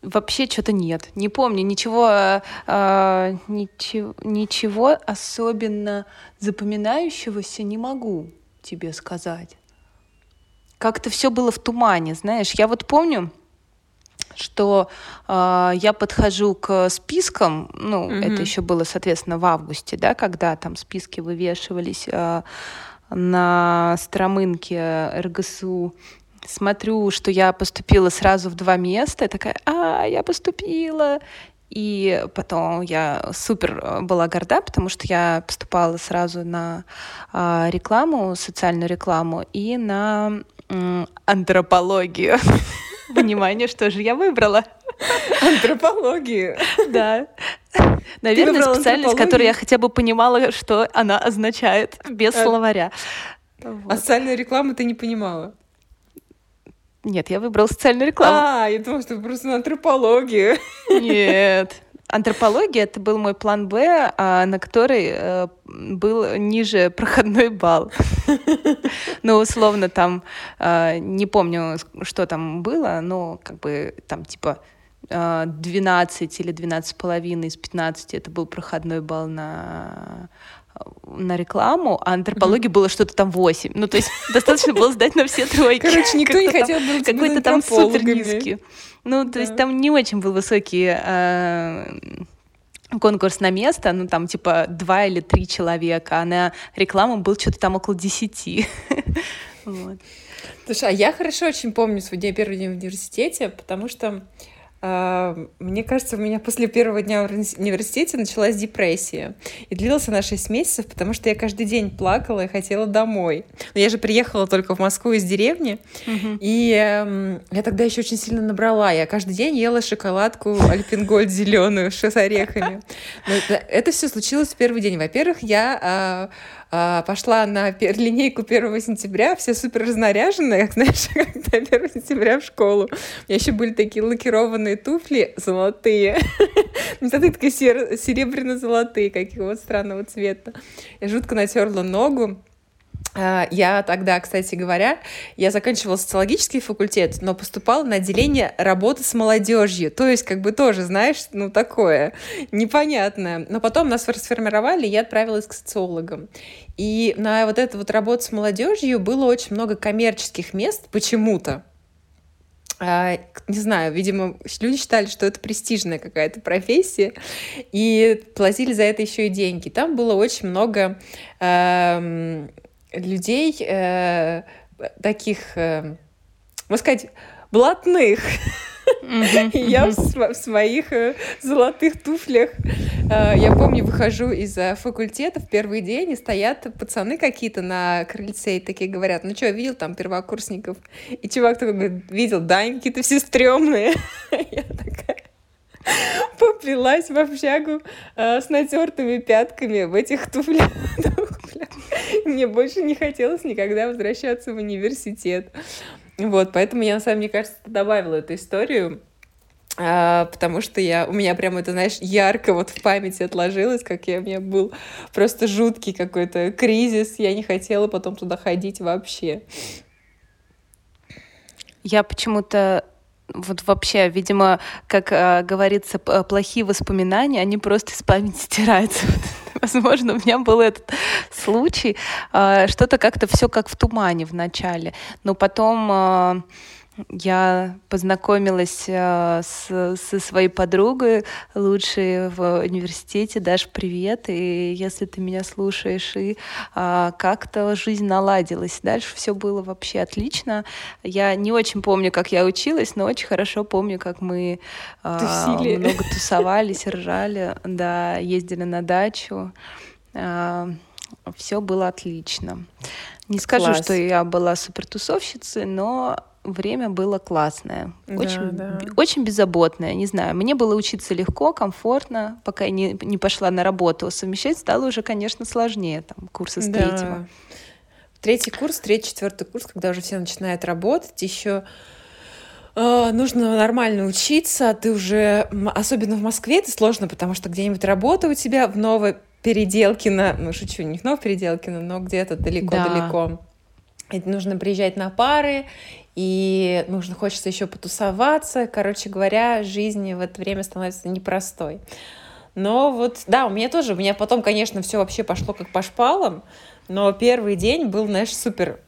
вообще что-то нет. Не помню ничего, э, ничего, ничего особенно запоминающегося не могу тебе сказать как-то все было в тумане, знаешь. Я вот помню, что э, я подхожу к спискам, ну, mm-hmm. это еще было, соответственно, в августе, да, когда там списки вывешивались э, на стромынке РГСУ, смотрю, что я поступила сразу в два места, и такая, а, я поступила. И потом я супер была горда, потому что я поступала сразу на рекламу, социальную рекламу и на антропологию. Внимание, что же я выбрала? Антропологию. Да. Наверное, специальность, которую я хотя бы понимала, что она означает без а... словаря. А социальную рекламу ты не понимала? Нет, я выбрала социальную рекламу. А, я думала, что просто на антропологию. Нет. Антропология это был мой план Б, а, на который э, был ниже проходной балл. Ну, условно, там э, не помню, что там было, но как бы там типа 12 э, или 12 половиной из 15 это был проходной балл на на рекламу, а антропологии mm-hmm. было что-то там 8. Ну, то есть достаточно было сдать на все тройки. Короче, никто не хотел быть Какой-то там супер низкий. Ну, то есть там не очень был высокий а, конкурс на место, ну, там, типа, два или три человека, а на рекламу был что-то там около десяти. Слушай, а я хорошо очень помню свой день, первый день в университете, потому что мне кажется, у меня после первого дня в университете началась депрессия. И длилась она 6 месяцев, потому что я каждый день плакала и хотела домой. Но я же приехала только в Москву из деревни, угу. и э, я тогда еще очень сильно набрала. Я каждый день ела шоколадку Альпингольд зеленую с орехами. Но это, это все случилось в первый день. Во-первых, я э, а, пошла на линейку 1 сентября, все супер разнаряженные, как, знаешь, когда 1 сентября в школу. У меня еще были такие лакированные туфли золотые. Зато такие серебряно-золотые, какого странного цвета. Я жутко натерла ногу, а, я тогда, кстати говоря, я заканчивала социологический факультет, но поступала на отделение работы с молодежью. То есть, как бы тоже, знаешь, ну такое непонятное. Но потом нас расформировали, и я отправилась к социологам. И на вот эту вот работу с молодежью было очень много коммерческих мест почему-то. А, не знаю, видимо, люди считали, что это престижная какая-то профессия, и платили за это еще и деньги. Там было очень много э, людей э, таких, э, можно сказать, блатных. Я в своих э, золотых туфлях, э, я помню, выхожу из факультета в первый день, и стоят пацаны какие-то на крыльце и такие говорят, ну что, видел там первокурсников? И чувак такой говорит, видел, да, они какие-то все стрёмные. Я такая поплелась в общагу э, с натертыми пятками в этих туфлях. Мне больше не хотелось никогда возвращаться в университет. Вот, поэтому я, на самом деле, кажется, добавила эту историю, а, потому что я, у меня прям это, знаешь, ярко вот в памяти отложилось, как я, у меня был просто жуткий какой-то кризис, я не хотела потом туда ходить вообще. Я почему-то вот вообще, видимо, как э, говорится, плохие воспоминания, они просто из памяти стираются. Возможно, у меня был этот случай. Э, что-то как-то все как в тумане в начале. Но потом э, я познакомилась э, с, со своей подругой лучшей в университете. Даш, привет. И если ты меня слушаешь, и а, как-то жизнь наладилась. Дальше все было вообще отлично. Я не очень помню, как я училась, но очень хорошо помню, как мы а, много тусовались, ржали, да, ездили на дачу. А, все было отлично. Не скажу, Класс. что я была супертусовщицей, но время было классное, да, очень, да. очень беззаботное, не знаю. Мне было учиться легко, комфортно, пока я не, не пошла на работу. Совмещать стало уже, конечно, сложнее, там, курсы с да. третьего. Третий курс, третий, четвертый курс, когда уже все начинают работать, еще э, нужно нормально учиться, ты уже, особенно в Москве, это сложно, потому что где-нибудь работа у тебя в Новой Переделкино, ну, шучу, не в Новопеределкино, но где-то далеко-далеко. Да. Нужно приезжать на пары, и нужно, хочется еще потусоваться. Короче говоря, жизнь в это время становится непростой. Но вот, да, у меня тоже, у меня потом, конечно, все вообще пошло как по шпалам, но первый день был, знаешь, супер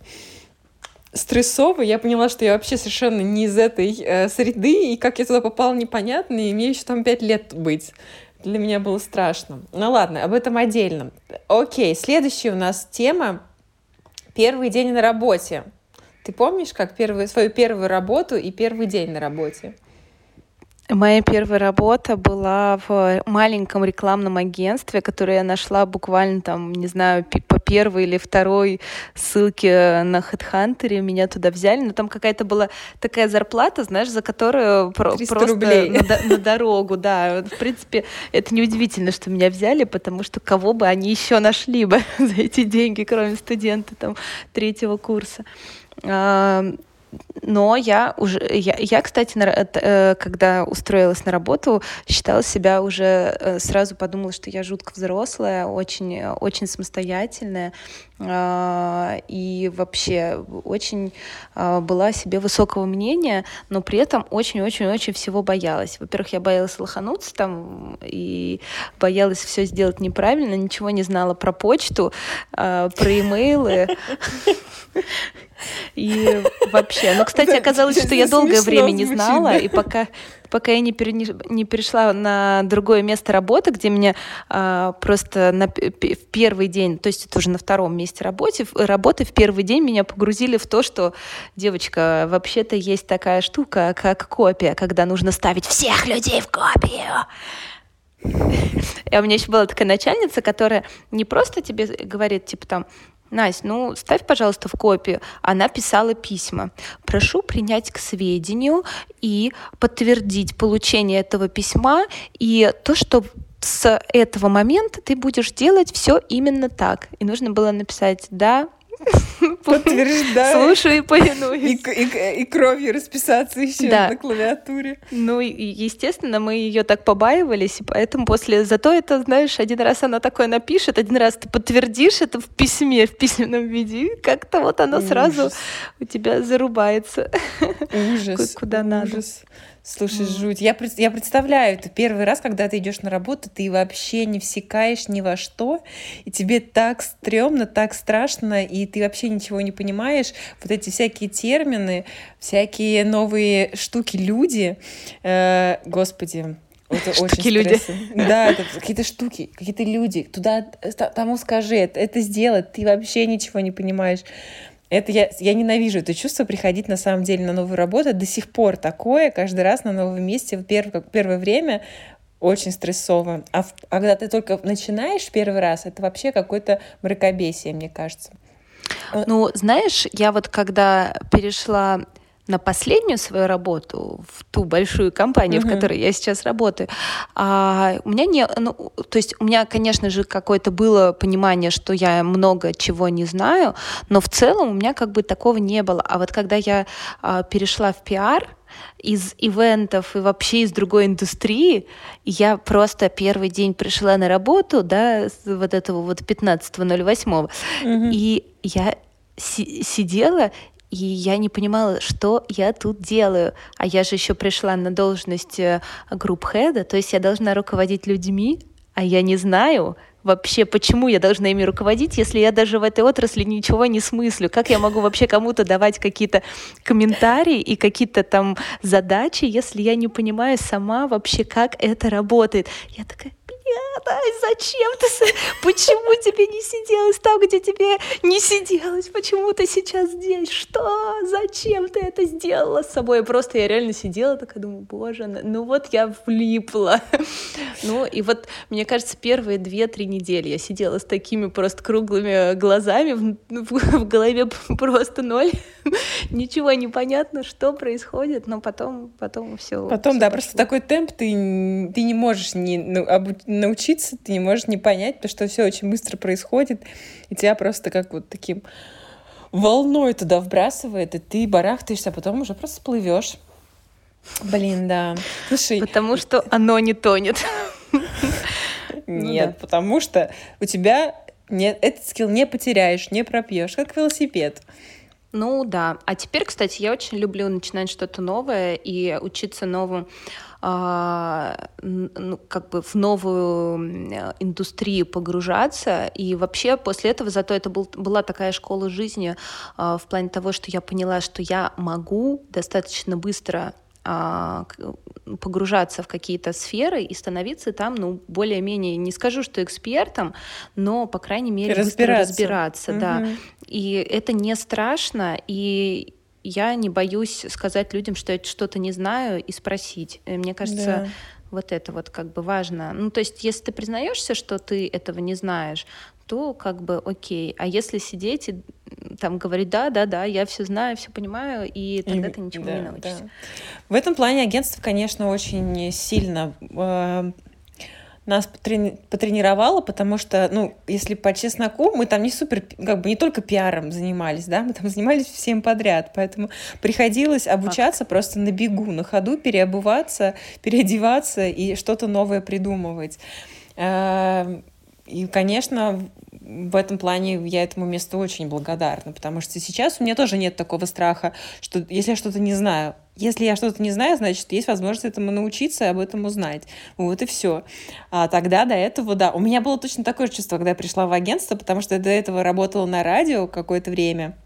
стрессовый. Я поняла, что я вообще совершенно не из этой э, среды, и как я туда попала, непонятно, и мне еще там пять лет быть. Для меня было страшно. Ну ладно, об этом отдельно. Окей, следующая у нас тема — первый день на работе. Ты помнишь, как первую, свою первую работу и первый день на работе? Моя первая работа была в маленьком рекламном агентстве, которое я нашла буквально там, не знаю, по первой или второй ссылке на HeadHunter. Меня туда взяли, но там какая-то была такая зарплата, знаешь, за которую про- просто рублей. На, на дорогу, да. В принципе, это неудивительно, что меня взяли, потому что кого бы они еще нашли бы за эти деньги, кроме студента там третьего курса но я уже, я, я кстати, э, когда устроилась на работу, считала себя уже, э, сразу подумала, что я жутко взрослая, очень, очень самостоятельная, а, и вообще очень а, была себе высокого мнения, но при этом очень-очень-очень всего боялась. Во-первых, я боялась лохануться там и боялась все сделать неправильно, ничего не знала про почту, а, про имейлы. И вообще, ну, кстати, оказалось, что я долгое время не знала, и пока пока я не, пере, не перешла на другое место работы, где меня а, просто на, в первый день, то есть это уже на втором месте работы, работы, в первый день меня погрузили в то, что, девочка, вообще-то есть такая штука, как копия, когда нужно ставить всех людей в копию. И у меня еще была такая начальница, которая не просто тебе говорит, типа там, Настя, ну ставь, пожалуйста, в копию. Она писала письма. Прошу принять к сведению и подтвердить получение этого письма и то, что с этого момента ты будешь делать все именно так. И нужно было написать «да», Подтверждаю. Слушаю и повинуюсь. И, и, и кровью расписаться еще да. на клавиатуре. Ну, и, естественно, мы ее так побаивались, и поэтому после... Зато это, знаешь, один раз она такое напишет, один раз ты подтвердишь это в письме, в письменном виде, как-то вот оно Ужас. сразу у тебя зарубается. Ужас. Куда ужас. надо. Слушай, mm. жуть. Я, я представляю, это первый раз, когда ты идешь на работу, ты вообще не всекаешь ни во что, и тебе так стрёмно, так страшно, и ты вообще ничего не понимаешь. Вот эти всякие термины, всякие новые штуки, люди. Э, господи, это штуки очень люди. Да, это какие-то штуки, какие-то люди. Туда, тому скажи, это, это сделать, ты вообще ничего не понимаешь. Это я, я ненавижу это чувство приходить на самом деле на новую работу. До сих пор такое, каждый раз на новом месте, в перв, как первое время очень стрессово. А, а когда ты только начинаешь первый раз, это вообще какое-то мракобесие, мне кажется. Ну, знаешь, я вот когда перешла на последнюю свою работу, в ту большую компанию, uh-huh. в которой я сейчас работаю, а, у меня не, ну, то есть у меня, конечно же, какое-то было понимание, что я много чего не знаю, но в целом у меня как бы такого не было. А вот когда я а, перешла в пиар, из ивентов и вообще из другой индустрии. Я просто первый день пришла на работу, да, вот этого вот 15.08, mm-hmm. и я си- сидела и я не понимала, что я тут делаю. А я же еще пришла на должность э, групп-хеда, то есть я должна руководить людьми, а я не знаю вообще, почему я должна ими руководить, если я даже в этой отрасли ничего не смыслю. Как я могу вообще кому-то давать какие-то комментарии и какие-то там задачи, если я не понимаю сама вообще, как это работает. Я такая, ай, зачем ты, почему тебе не сиделось там, где тебе не сиделось, почему ты сейчас здесь, что, зачем ты это сделала с собой, просто я реально сидела такая, думаю, боже, ну вот я влипла, ну и вот, мне кажется, первые две-три недели я сидела с такими просто круглыми глазами, в, в голове просто ноль, ничего не понятно, что происходит, но потом, потом все. Потом, все да, пошло. просто такой темп, ты, ты не можешь не, ну, обу- научиться, ты не можешь не понять, потому что все очень быстро происходит, и тебя просто как вот таким волной туда вбрасывает, и ты барахтаешься, а потом уже просто плывешь. Блин, да. Слушай. Потому что оно не тонет. Нет, ну, да. потому что у тебя нет, этот скилл не потеряешь, не пропьешь, как велосипед. Ну да. А теперь, кстати, я очень люблю начинать что-то новое и учиться новым а, ну, как бы в новую индустрию погружаться. И вообще после этого зато это был, была такая школа жизни а, в плане того, что я поняла, что я могу достаточно быстро погружаться в какие-то сферы и становиться там, ну, более-менее, не скажу, что экспертом, но, по крайней мере, разбираться, разбираться угу. да. И это не страшно, и я не боюсь сказать людям, что я что-то не знаю, и спросить. Э, мне кажется, да. вот это вот как бы важно. Ну, то есть, если ты признаешься, что ты этого не знаешь, то как бы окей. А если сидеть и там говорить, да, да, да, я все знаю, все понимаю, и тогда и, ты ничего да, не научишься. Да. В этом плане агентство, конечно, очень сильно э, нас потрени- потренировало, потому что, ну, если по чесноку, мы там не супер, как бы не только пиаром занимались, да, мы там занимались всем подряд, поэтому приходилось обучаться Факт. просто на бегу, на ходу, переобуваться, переодеваться и что-то новое придумывать. Э, и, конечно, в этом плане я этому месту очень благодарна, потому что сейчас у меня тоже нет такого страха, что если я что-то не знаю, если я что-то не знаю, значит, есть возможность этому научиться и об этом узнать. Вот и все. А тогда до этого, да. У меня было точно такое чувство, когда я пришла в агентство, потому что я до этого работала на радио какое-то время.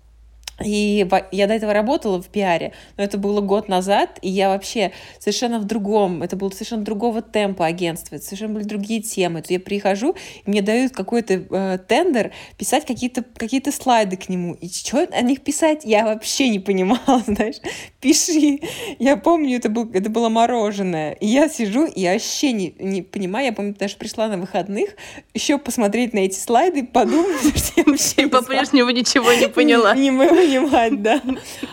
И я до этого работала в пиаре, но это было год назад, и я вообще совершенно в другом, это было совершенно другого темпа агентства, это совершенно были другие темы. То я прихожу, и мне дают какой-то э, тендер писать какие-то какие слайды к нему. И что о них писать, я вообще не понимала, знаешь. Пиши. Я помню, это, был, это было мороженое. И я сижу, и вообще не, не понимаю, я помню, даже пришла на выходных еще посмотреть на эти слайды, подумать, что я вообще... по-прежнему ничего не поняла. Не, не, понимать, да.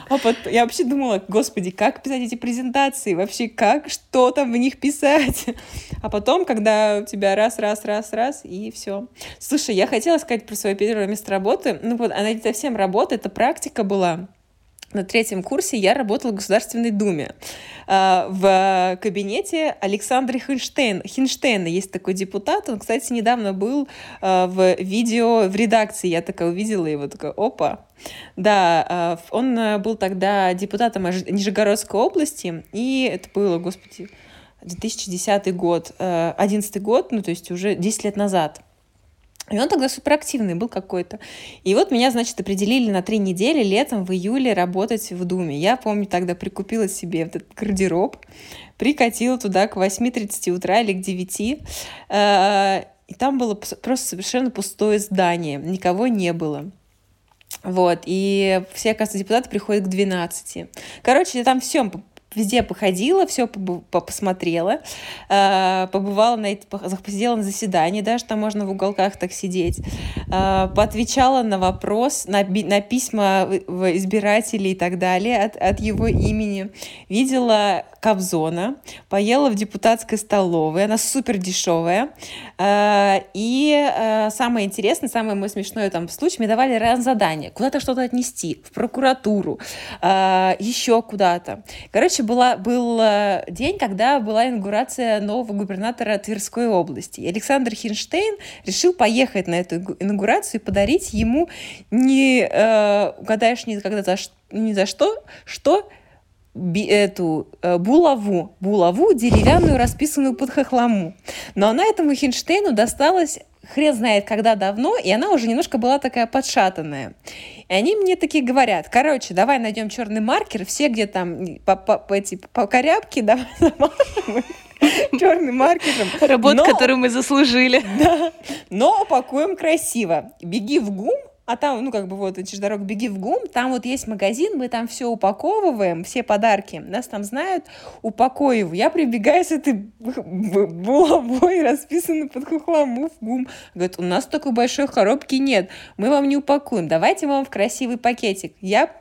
А потом, я вообще думала, господи, как писать эти презентации, вообще как, что там в них писать. А потом, когда у тебя раз, раз, раз, раз, и все. Слушай, я хотела сказать про свое первое место работы. Ну вот, она не совсем работа, это практика была на третьем курсе я работала в Государственной Думе а, в кабинете Александра Хинштейн. Хинштейна есть такой депутат. Он, кстати, недавно был а, в видео в редакции. Я такая увидела его, такая, опа. Да, а, он был тогда депутатом Нижегородской области, и это было, господи, 2010 год, 11 год, ну то есть уже 10 лет назад. И он тогда суперактивный был какой-то. И вот меня, значит, определили на три недели летом в июле работать в Думе. Я помню, тогда прикупила себе этот гардероб, прикатила туда к 8.30 утра или к 9. Э, и там было просто совершенно пустое здание, никого не было. Вот, и все, оказывается, депутаты приходят к 12. Короче, там все везде походила, все посмотрела, э, побывала на посидела на заседании, даже там можно в уголках так сидеть, э, поотвечала на вопрос, на, на письма избирателей и так далее от, от его имени, видела Кобзона, поела в депутатской столовой, она супер дешевая, э, и самое интересное, самое мой смешное там случай, мне давали раз задание, куда-то что-то отнести, в прокуратуру, еще куда-то. Короче, Короче, была, был э, день, когда была инаугурация нового губернатора Тверской области. И Александр Хинштейн решил поехать на эту инаугурацию и подарить ему не, э, угадаешь, ни, когда за, ни за что, что эту э, булаву, булаву деревянную, расписанную под хохлому. Но она этому Хинштейну досталась хрен знает когда давно, и она уже немножко была такая подшатанная. И они мне такие говорят, короче, давай найдем черный маркер, все где там по, по, по, эти, по корябке, давай замажем черным маркером. Работа, которую мы заслужили. Да, но упакуем красиво. Беги в ГУМ, а там, ну, как бы вот, дорогу беги в ГУМ, там вот есть магазин, мы там все упаковываем, все подарки, нас там знают, упаковываю. Я прибегаю с этой булавой, расписанной под хухламу в ГУМ. Говорит, у нас такой большой коробки нет, мы вам не упакуем, давайте вам в красивый пакетик. Я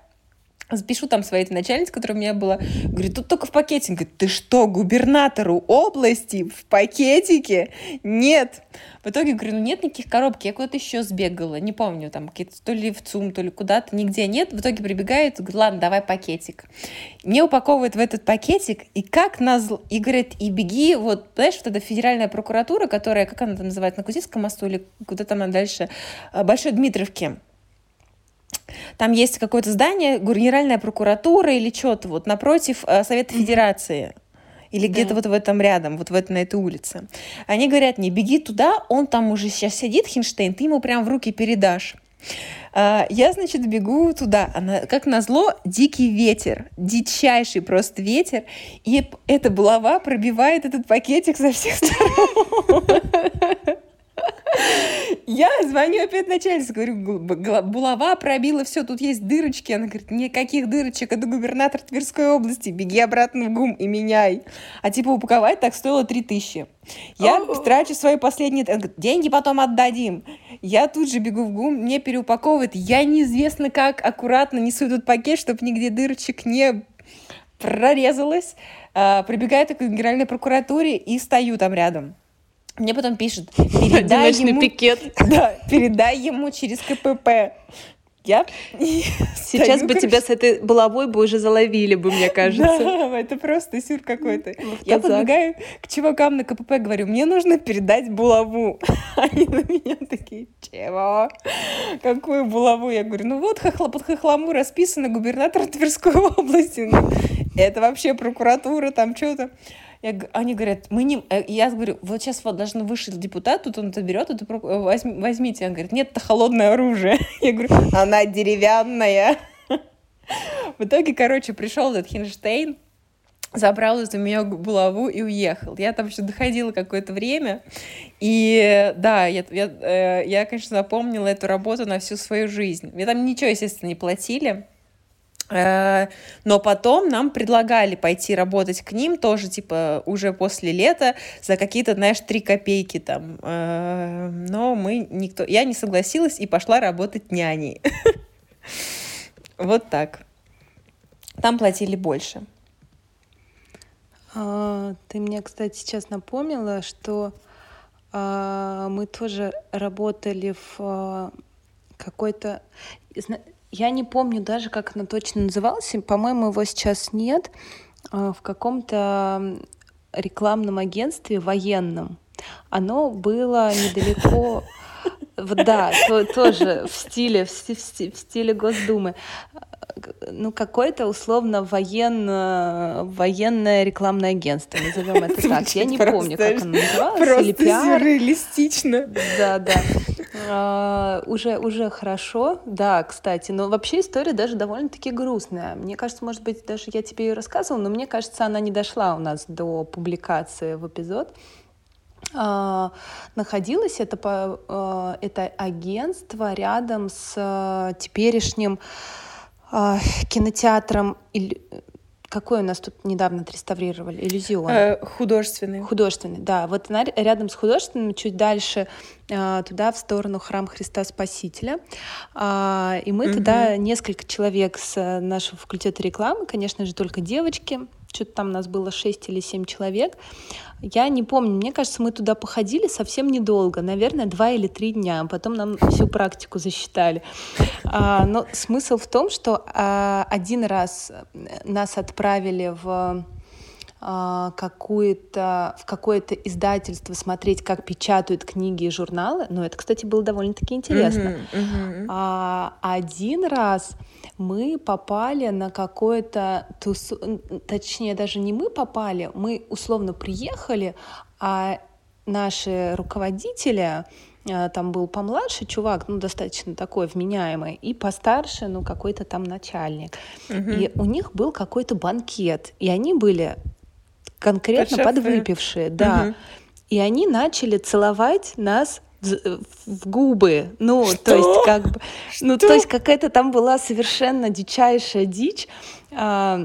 Запишу там своей начальнице, которая у меня была. Говорит, тут только в пакете. говорит, ты что, губернатору области в пакетике? Нет. В итоге говорю, ну нет никаких коробки. Я куда-то еще сбегала. Не помню, там какие-то то ли в ЦУМ, то ли куда-то. Нигде нет. В итоге прибегает, говорит, ладно, давай пакетик. Мне упаковывают в этот пакетик. И как назло... И говорит, и беги, вот, знаешь, вот эта федеральная прокуратура, которая, как она там называется, на Кузинском мосту или куда там дальше, а, Большой Дмитровке там есть какое-то здание, Генеральная прокуратура или что-то вот напротив э, Совета Федерации. Или да. где-то вот в этом рядом, вот в этой, на этой улице. Они говорят, не беги туда, он там уже сейчас сидит, Хинштейн, ты ему прям в руки передашь. А, я, значит, бегу туда. Она, как назло, дикий ветер, дичайший просто ветер. И эта булава пробивает этот пакетик со всех сторон. Я звоню опять начальнице, говорю, булава пробила, все, тут есть дырочки. Она говорит, никаких дырочек, это губернатор Тверской области, беги обратно в ГУМ и меняй. А типа упаковать так стоило 3000. Я трачу свои последние... деньги потом отдадим. Я тут же бегу в ГУМ, мне переупаковывают. Я неизвестно как аккуратно несу этот пакет, чтобы нигде дырочек не прорезалась. А, прибегаю к Генеральной прокуратуре и стою там рядом. Мне потом пишут, передай ему... пикет. Да, передай ему через КПП. Я Сейчас бы тебя с этой булавой бы уже заловили бы, мне кажется. Да, это просто сюр какой-то. Я подбегаю к чувакам на КПП, говорю, мне нужно передать булаву. Они на меня такие, чего? Какую булаву? Я говорю, ну вот под хохламу расписано губернатор Тверской области. Ну, это вообще прокуратура, там что-то. Я, они говорят, мы не... Э, я говорю, вот сейчас вот должен вышел депутат, тут он это берет, это возьми, возьмите. Он говорит, нет, это холодное оружие. Я говорю, она деревянная. В итоге, короче, пришел этот Хинштейн, забрал из меня булаву и уехал. Я там еще доходила какое-то время, и да, я, я, э, я, конечно, запомнила эту работу на всю свою жизнь. Мне там ничего, естественно, не платили, Э, но потом нам предлагали пойти работать к ним тоже, типа, уже после лета за какие-то, знаешь, три копейки там. Э, но мы никто... Я не согласилась и пошла работать няней. Вот так. Там платили больше. А, ты мне, кстати, сейчас напомнила, что а, мы тоже работали в а, какой-то... Я не помню даже, как оно точно называлось. По-моему, его сейчас нет. А, в каком-то рекламном агентстве военном. Оно было недалеко да, то, тоже в стиле, в, стиле, в стиле Госдумы. Ну, какое-то условно военно, военное рекламное агентство, назовем это так. Я не помню, как оно называлось. Просто или пиар. сюрреалистично. Да, да. А, уже, уже хорошо, да, кстати. Но вообще история даже довольно-таки грустная. Мне кажется, может быть, даже я тебе ее рассказывала, но мне кажется, она не дошла у нас до публикации в эпизод. А, находилось это, по, а, это агентство рядом с а, теперешним кинотеатром какой у нас тут недавно отреставрировали? Иллюзион. Э, художественный. Художественный, да. Вот на, рядом с художественным, чуть дальше, э, туда, в сторону Храм Христа Спасителя. Э, и мы угу. туда несколько человек с нашего факультета рекламы, конечно же, только девочки, что-то там нас было 6 или 7 человек. Я не помню, мне кажется, мы туда походили совсем недолго, наверное, два или три дня, а потом нам всю практику засчитали. А, но смысл в том, что а, один раз нас отправили в какую-то, в какое-то издательство смотреть, как печатают книги и журналы. Ну, это, кстати, было довольно-таки интересно. Uh-huh, uh-huh. А один раз мы попали на какое-то тус... точнее даже не мы попали, мы условно приехали, а наши руководители а, там был помладше чувак, ну, достаточно такой вменяемый, и постарше, ну, какой-то там начальник. Угу. И у них был какой-то банкет, и они были конкретно подвыпившие, да. Угу. И они начали целовать нас в, в губы. Ну, Что? то есть как бы, ну, то есть какая-то там была совершенно дичайшая дичь. А,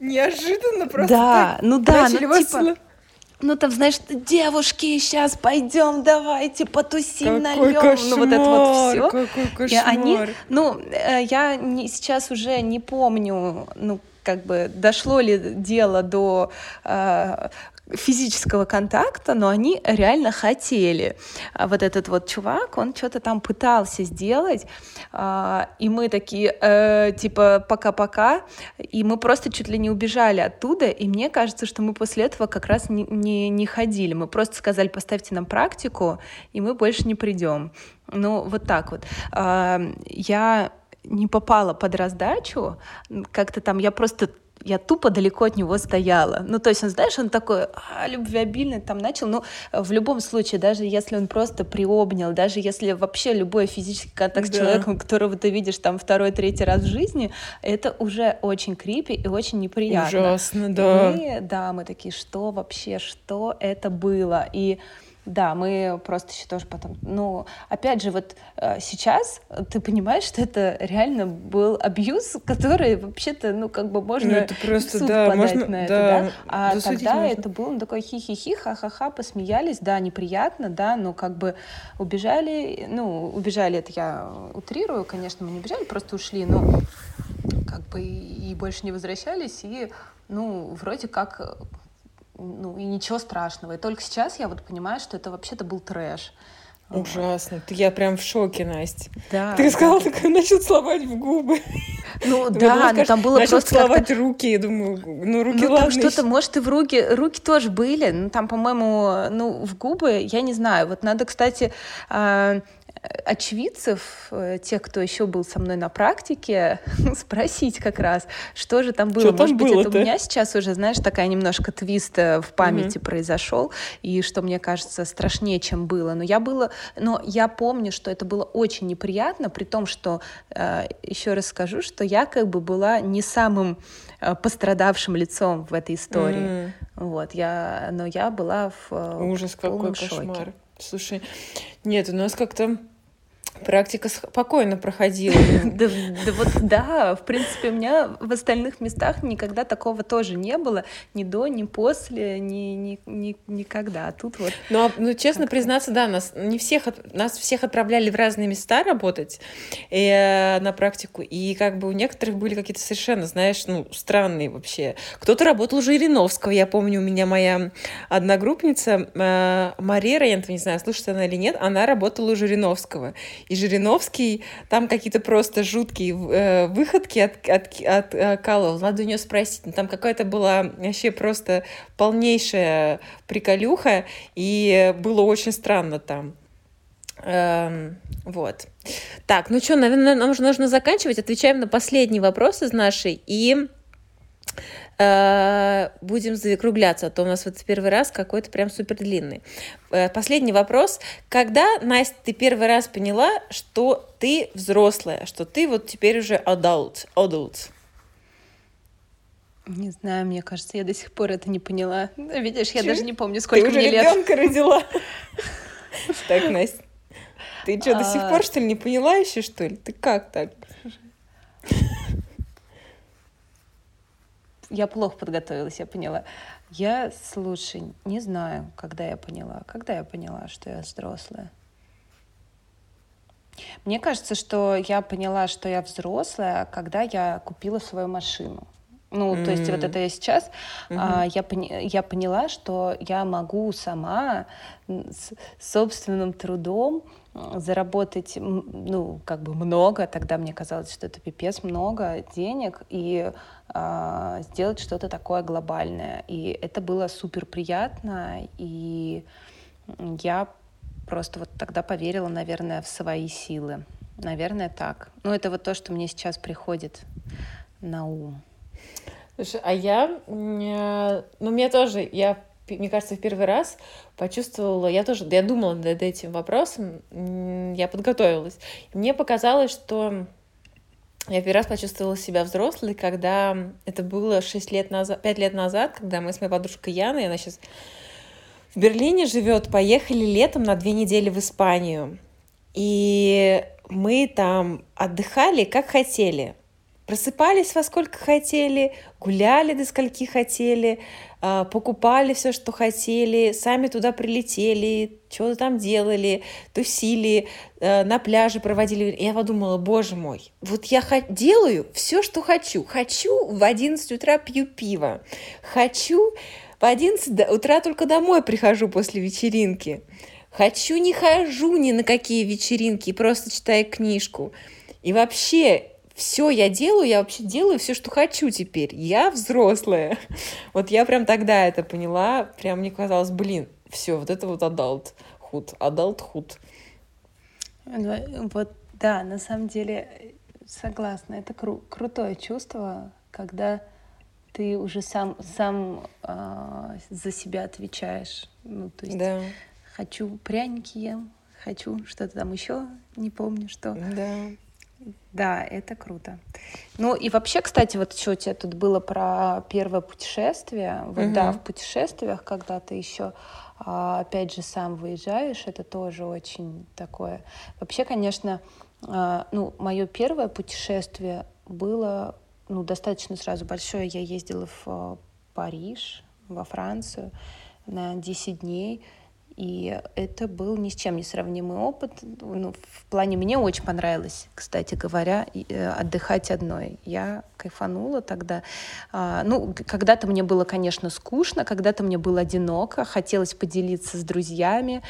Неожиданно просто. Да, ну да, ну типа. Ну там, знаешь, девушки, сейчас пойдем, давайте потусим, какой нальем, кошмар, ну вот это вот все. Какой кошмар. И они, ну э, я не, сейчас уже не помню, ну как бы дошло ли дело до э, физического контакта, но они реально хотели. А вот этот вот чувак, он что-то там пытался сделать, э, и мы такие, э, типа, пока-пока, и мы просто чуть ли не убежали оттуда, и мне кажется, что мы после этого как раз не, не, не ходили. Мы просто сказали, поставьте нам практику, и мы больше не придем. Ну, вот так вот. Э, я не попала под раздачу, как-то там я просто я тупо далеко от него стояла. Ну, то есть он, знаешь, он такой а, любвеобильный там начал. Ну, в любом случае, даже если он просто приобнял, даже если вообще любой физический контакт да. с человеком, которого ты видишь там второй, третий раз в жизни, это уже очень крипи и очень неприятно. Ужасно, да. И мы, да, мы такие, что вообще, что это было? И да, мы просто еще тоже потом... Ну, опять же, вот э, сейчас ты понимаешь, что это реально был абьюз, который вообще-то, ну, как бы можно ну, это просто, суд да, подать можно, на это, да? да? А тогда можно. это было ну, такое хи-хи-хи, ха-ха-ха, посмеялись, да, неприятно, да, но как бы убежали, ну, убежали, это я утрирую, конечно, мы не убежали, просто ушли, но как бы и больше не возвращались, и, ну, вроде как ну и ничего страшного. И только сейчас я вот понимаю, что это вообще-то был трэш. Ужасно. Ты я прям в шоке, Настя. Да. Ты сказала, такой начал целовать в губы. Ну да, но там было просто целовать руки. Я думаю, ну руки ну, ладно. что-то, может, и в руки, руки тоже были. Ну там, по-моему, ну в губы, я не знаю. Вот надо, кстати, а, очевидцев, э, тех, кто еще был со мной на практике, спросить как раз, что же там было. Что Может быть, это у меня сейчас уже, знаешь, такая немножко твист э, в памяти mm-hmm. произошел, и что мне кажется страшнее, чем было. Но я было, но я помню, что это было очень неприятно, при том, что э, еще раз скажу, что я как бы была не самым пострадавшим лицом в этой истории. Mm-hmm. Вот, я, но я была в ужас какой шоке. кошмар. Слушай, нет, у нас как-то Практика спокойно проходила. Да, да вот да, в принципе, у меня в остальных местах никогда такого тоже не было, ни до, ни после, ни, ни, ни никогда. А тут вот. Ну, а, ну честно признаться, да, нас не всех нас всех отправляли в разные места работать э, на практику, и как бы у некоторых были какие-то совершенно, знаешь, ну странные вообще. Кто-то работал у Жириновского, я помню, у меня моя одногруппница э, Мария я не знаю, слушает она или нет, она работала у Жириновского. И Жириновский там какие-то просто жуткие э, выходки от, от, от, откалывал. Надо у нее спросить. Ну, там какая-то была вообще просто полнейшая приколюха, и было очень странно там. Эм, вот. Так, ну что, наверное, нам уже нужно заканчивать. Отвечаем на последний вопрос из нашей. И Э, будем закругляться, а то у нас вот первый раз какой-то прям супер длинный. Э, последний вопрос. Когда, Настя, ты первый раз поняла, что ты взрослая, что ты вот теперь уже adult, adult? Не знаю, мне кажется, я до сих пор это не поняла. Видишь, я даже не помню, сколько мне лет. Ты уже ребенка родила. Так, Настя, ты что, до сих а. пор, что ли, не поняла еще, что ли? Ты как так? Я плохо подготовилась, я поняла. Я, слушай, не знаю, когда я поняла. Когда я поняла, что я взрослая? Мне кажется, что я поняла, что я взрослая, когда я купила свою машину. Ну, mm-hmm. то есть вот это я сейчас, mm-hmm. а, я, пони- я поняла, что я могу сама с собственным трудом заработать, ну, как бы много, тогда мне казалось, что это пипец много денег, и э, сделать что-то такое глобальное. И это было супер приятно, и я просто вот тогда поверила, наверное, в свои силы. Наверное, так. Ну, это вот то, что мне сейчас приходит на ум. Слушай, а я, ну, мне тоже, я мне кажется, в первый раз почувствовала, я тоже, я думала над этим вопросом, я подготовилась. Мне показалось, что я первый раз почувствовала себя взрослой, когда это было 6 лет назад, 5 лет назад, когда мы с моей подружкой Яной, она сейчас в Берлине живет, поехали летом на две недели в Испанию. И мы там отдыхали, как хотели. Просыпались во сколько хотели, гуляли до скольки хотели, покупали все, что хотели, сами туда прилетели, что-то там делали, тусили, э, на пляже проводили. Я подумала, боже мой, вот я делаю все, что хочу. Хочу в 11 утра пью пиво. Хочу в 11 утра только домой прихожу после вечеринки. Хочу, не хожу ни на какие вечеринки, просто читаю книжку. И вообще, все я делаю, я вообще делаю все, что хочу теперь. Я взрослая. Вот я прям тогда это поняла, прям мне казалось, блин, все, вот это вот adulthood, adulthood. Вот, да, на самом деле согласна, это кру- крутое чувство, когда ты уже сам, сам э, за себя отвечаешь. Ну, то есть да. хочу пряники ем, хочу что-то там еще, не помню что. Да. Да, это круто. Ну и вообще, кстати, вот что у тебя тут было про первое путешествие. Вот угу. да, в путешествиях, когда ты еще а, опять же сам выезжаешь, это тоже очень такое. Вообще, конечно, а, ну мое первое путешествие было ну достаточно сразу большое. Я ездила в а, Париж, во Францию на 10 дней. И это был ни с чем не сравнимый опыт. Ну, в плане мне очень понравилось, кстати говоря, э, отдыхать одной. Я кайфанула тогда. А, ну, когда-то мне было, конечно, скучно, когда-то мне было одиноко, хотелось поделиться с друзьями.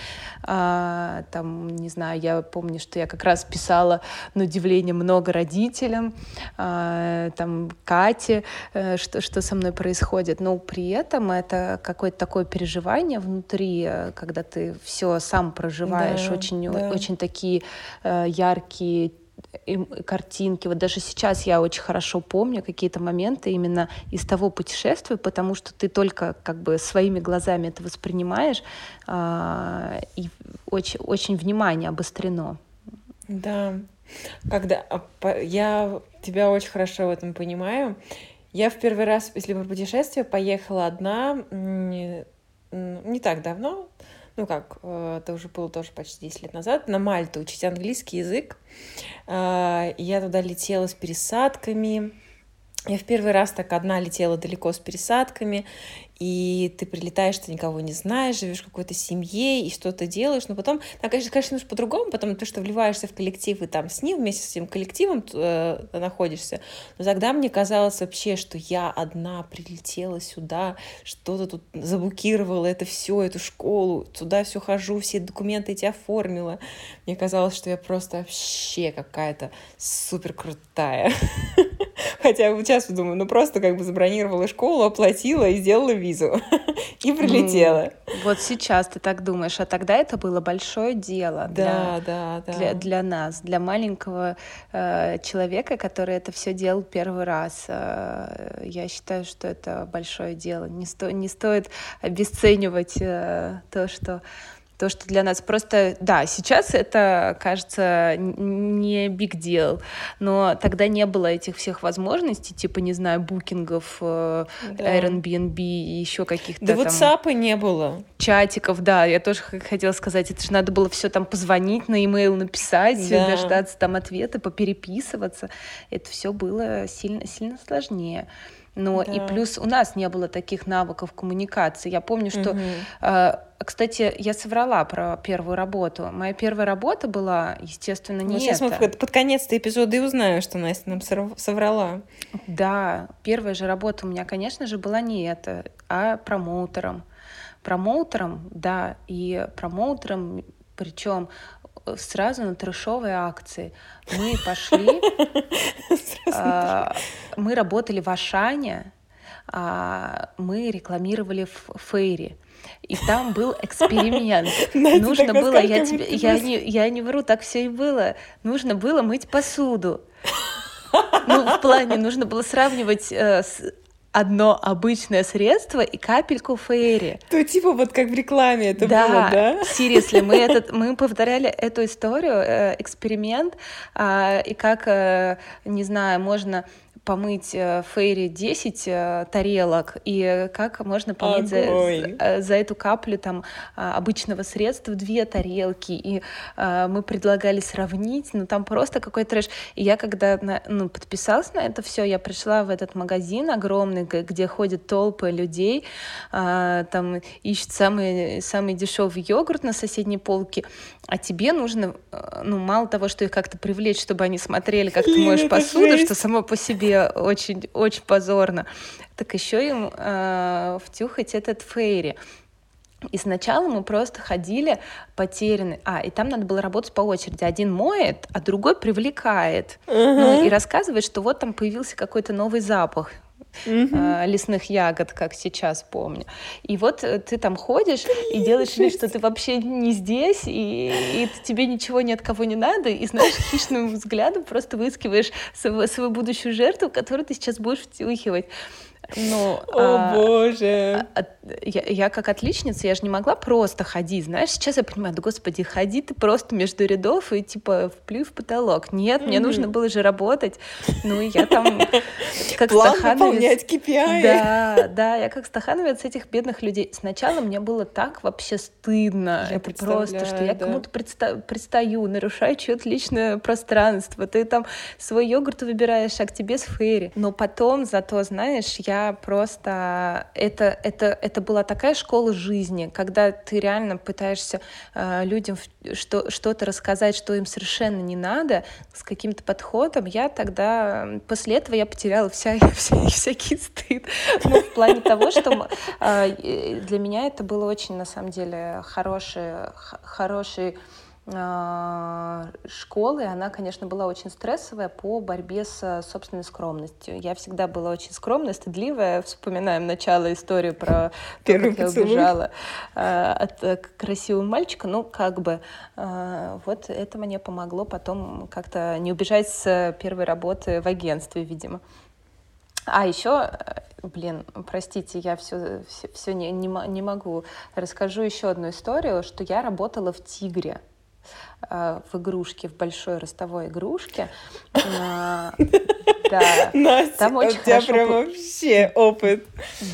А, там, не знаю, я помню, что я как раз писала, на удивление, много родителям, а, там, Кате, э, что, что со мной происходит. Но при этом это какое-то такое переживание внутри, э, когда ты все сам проживаешь, да, очень, да. очень такие э, яркие картинки. Вот даже сейчас я очень хорошо помню какие-то моменты именно из того путешествия, потому что ты только как бы своими глазами это воспринимаешь, э, и очень, очень внимание обострено. Да, когда а, я тебя очень хорошо в этом понимаю. Я в первый раз, если про путешествие, поехала одна не так давно, ну как, э, это уже было тоже почти 10 лет назад, на Мальту учить английский язык. Э, я туда летела с пересадками. Я в первый раз так одна летела далеко с пересадками, и ты прилетаешь, ты никого не знаешь, живешь в какой-то семье и что-то делаешь, но потом, да, конечно, конечно, немножко по-другому, потому что вливаешься в коллектив и там с ним, вместе с этим коллективом э, находишься, но тогда мне казалось вообще, что я одна прилетела сюда, что-то тут заблокировала это все, эту школу, туда все хожу, все документы эти оформила, мне казалось, что я просто вообще какая-то супер крутая. Хотя вот сейчас думаю, ну просто как бы забронировала школу, оплатила и сделала визу. И прилетела. Вот сейчас ты так думаешь, а тогда это было большое дело да, для, да, да. Для, для нас, для маленького э, человека, который это все делал первый раз. Э, я считаю, что это большое дело. Не, сто, не стоит обесценивать э, то, что то, что для нас просто, да, сейчас это кажется не big deal, но тогда не было этих всех возможностей, типа, не знаю, букингов, э, да. Airbnb и еще каких-то Да там... WhatsApp не было. Чатиков, да, я тоже хотела сказать, это же надо было все там позвонить, на e-mail написать, да. дождаться там ответа, попереписываться. Это все было сильно, сильно сложнее. Но да. и плюс у нас не было таких навыков коммуникации. Я помню, что, угу. э, кстати, я соврала про первую работу. Моя первая работа была, естественно, не ну, сейчас это. мы под конец эпизода и узнаем, что Настя нам соврала. Да, первая же работа у меня, конечно же, была не это, а промоутером. Промоутером, да, и промоутером, причем сразу на трешовые акции. Мы пошли, а, мы работали в Ашане, а, мы рекламировали в Фейре. И там был эксперимент. Нужно было, я тебе, я не, я не вру, так все и было. Нужно было мыть посуду. Ну, в плане, нужно было сравнивать э, с одно обычное средство и капельку фейри. То типа вот как в рекламе это да, было, да? Seriously, мы, этот, мы повторяли эту историю, э, эксперимент, э, и как, э, не знаю, можно помыть э, Фейри 10 э, тарелок, и как можно помыть за, э, за эту каплю там а, обычного средства две тарелки, и мы предлагали сравнить, ну там просто какой-то трэш. И я когда ну, подписалась на это все, я пришла в этот магазин огромный, где ходят толпы людей, а, там ищут самый, самый дешевый йогурт на соседней полке, а тебе нужно, ну, мало того, что их как-то привлечь, чтобы они смотрели, как ты моешь посуду, что само по себе очень, очень позорно, так еще им э, втюхать этот фейри. И сначала мы просто ходили потеряны. А, и там надо было работать по очереди. Один моет, а другой привлекает. Uh-huh. Ну, и рассказывает, что вот там появился какой-то новый запах mm-hmm. лесных ягод, как сейчас помню. И вот э, ты там ходишь и делаешь вид, что ты вообще не здесь, и, и тебе ничего ни от кого не надо, и знаешь, хищным взглядом просто выискиваешь свою, свою будущую жертву, которую ты сейчас будешь втюхивать. Ну, О а, боже! А, я, я как отличница, я же не могла просто ходить, знаешь, сейчас я понимаю, да господи, ходи ты просто между рядов и типа вплюй в потолок. Нет, mm-hmm. мне нужно было же работать. Ну, я там как План стахановец. KPI. Да, да, я как стахановец этих бедных людей. Сначала мне было так вообще стыдно. Я Это просто, что я да. кому-то предста- предстаю, нарушаю чье-то личное пространство. Ты там свой йогурт выбираешь, а к тебе с фейри. Но потом зато, знаешь, я я просто... Это, это, это была такая школа жизни, когда ты реально пытаешься э, людям что, что-то рассказать, что им совершенно не надо, с каким-то подходом. Я тогда... После этого я потеряла вся, вся, всякий стыд. Ну, в плане того, что э, для меня это было очень, на самом деле, хороший, хороший школы, она, конечно, была очень стрессовая по борьбе с собственной скромностью. Я всегда была очень скромная, стыдливая. Вспоминаем начало истории про то, как я убежала а, от э, красивого мальчика. Ну, как бы вот это мне помогло потом как-то не убежать с первой работы в агентстве, видимо. А еще, э, блин, простите, я все, все, все не, не, не могу. Расскажу еще одну историю, что я работала в «Тигре». Э, в игрушке, в большой ростовой игрушке. Да. Настя, там очень у тебя хорошо... прям вообще опыт.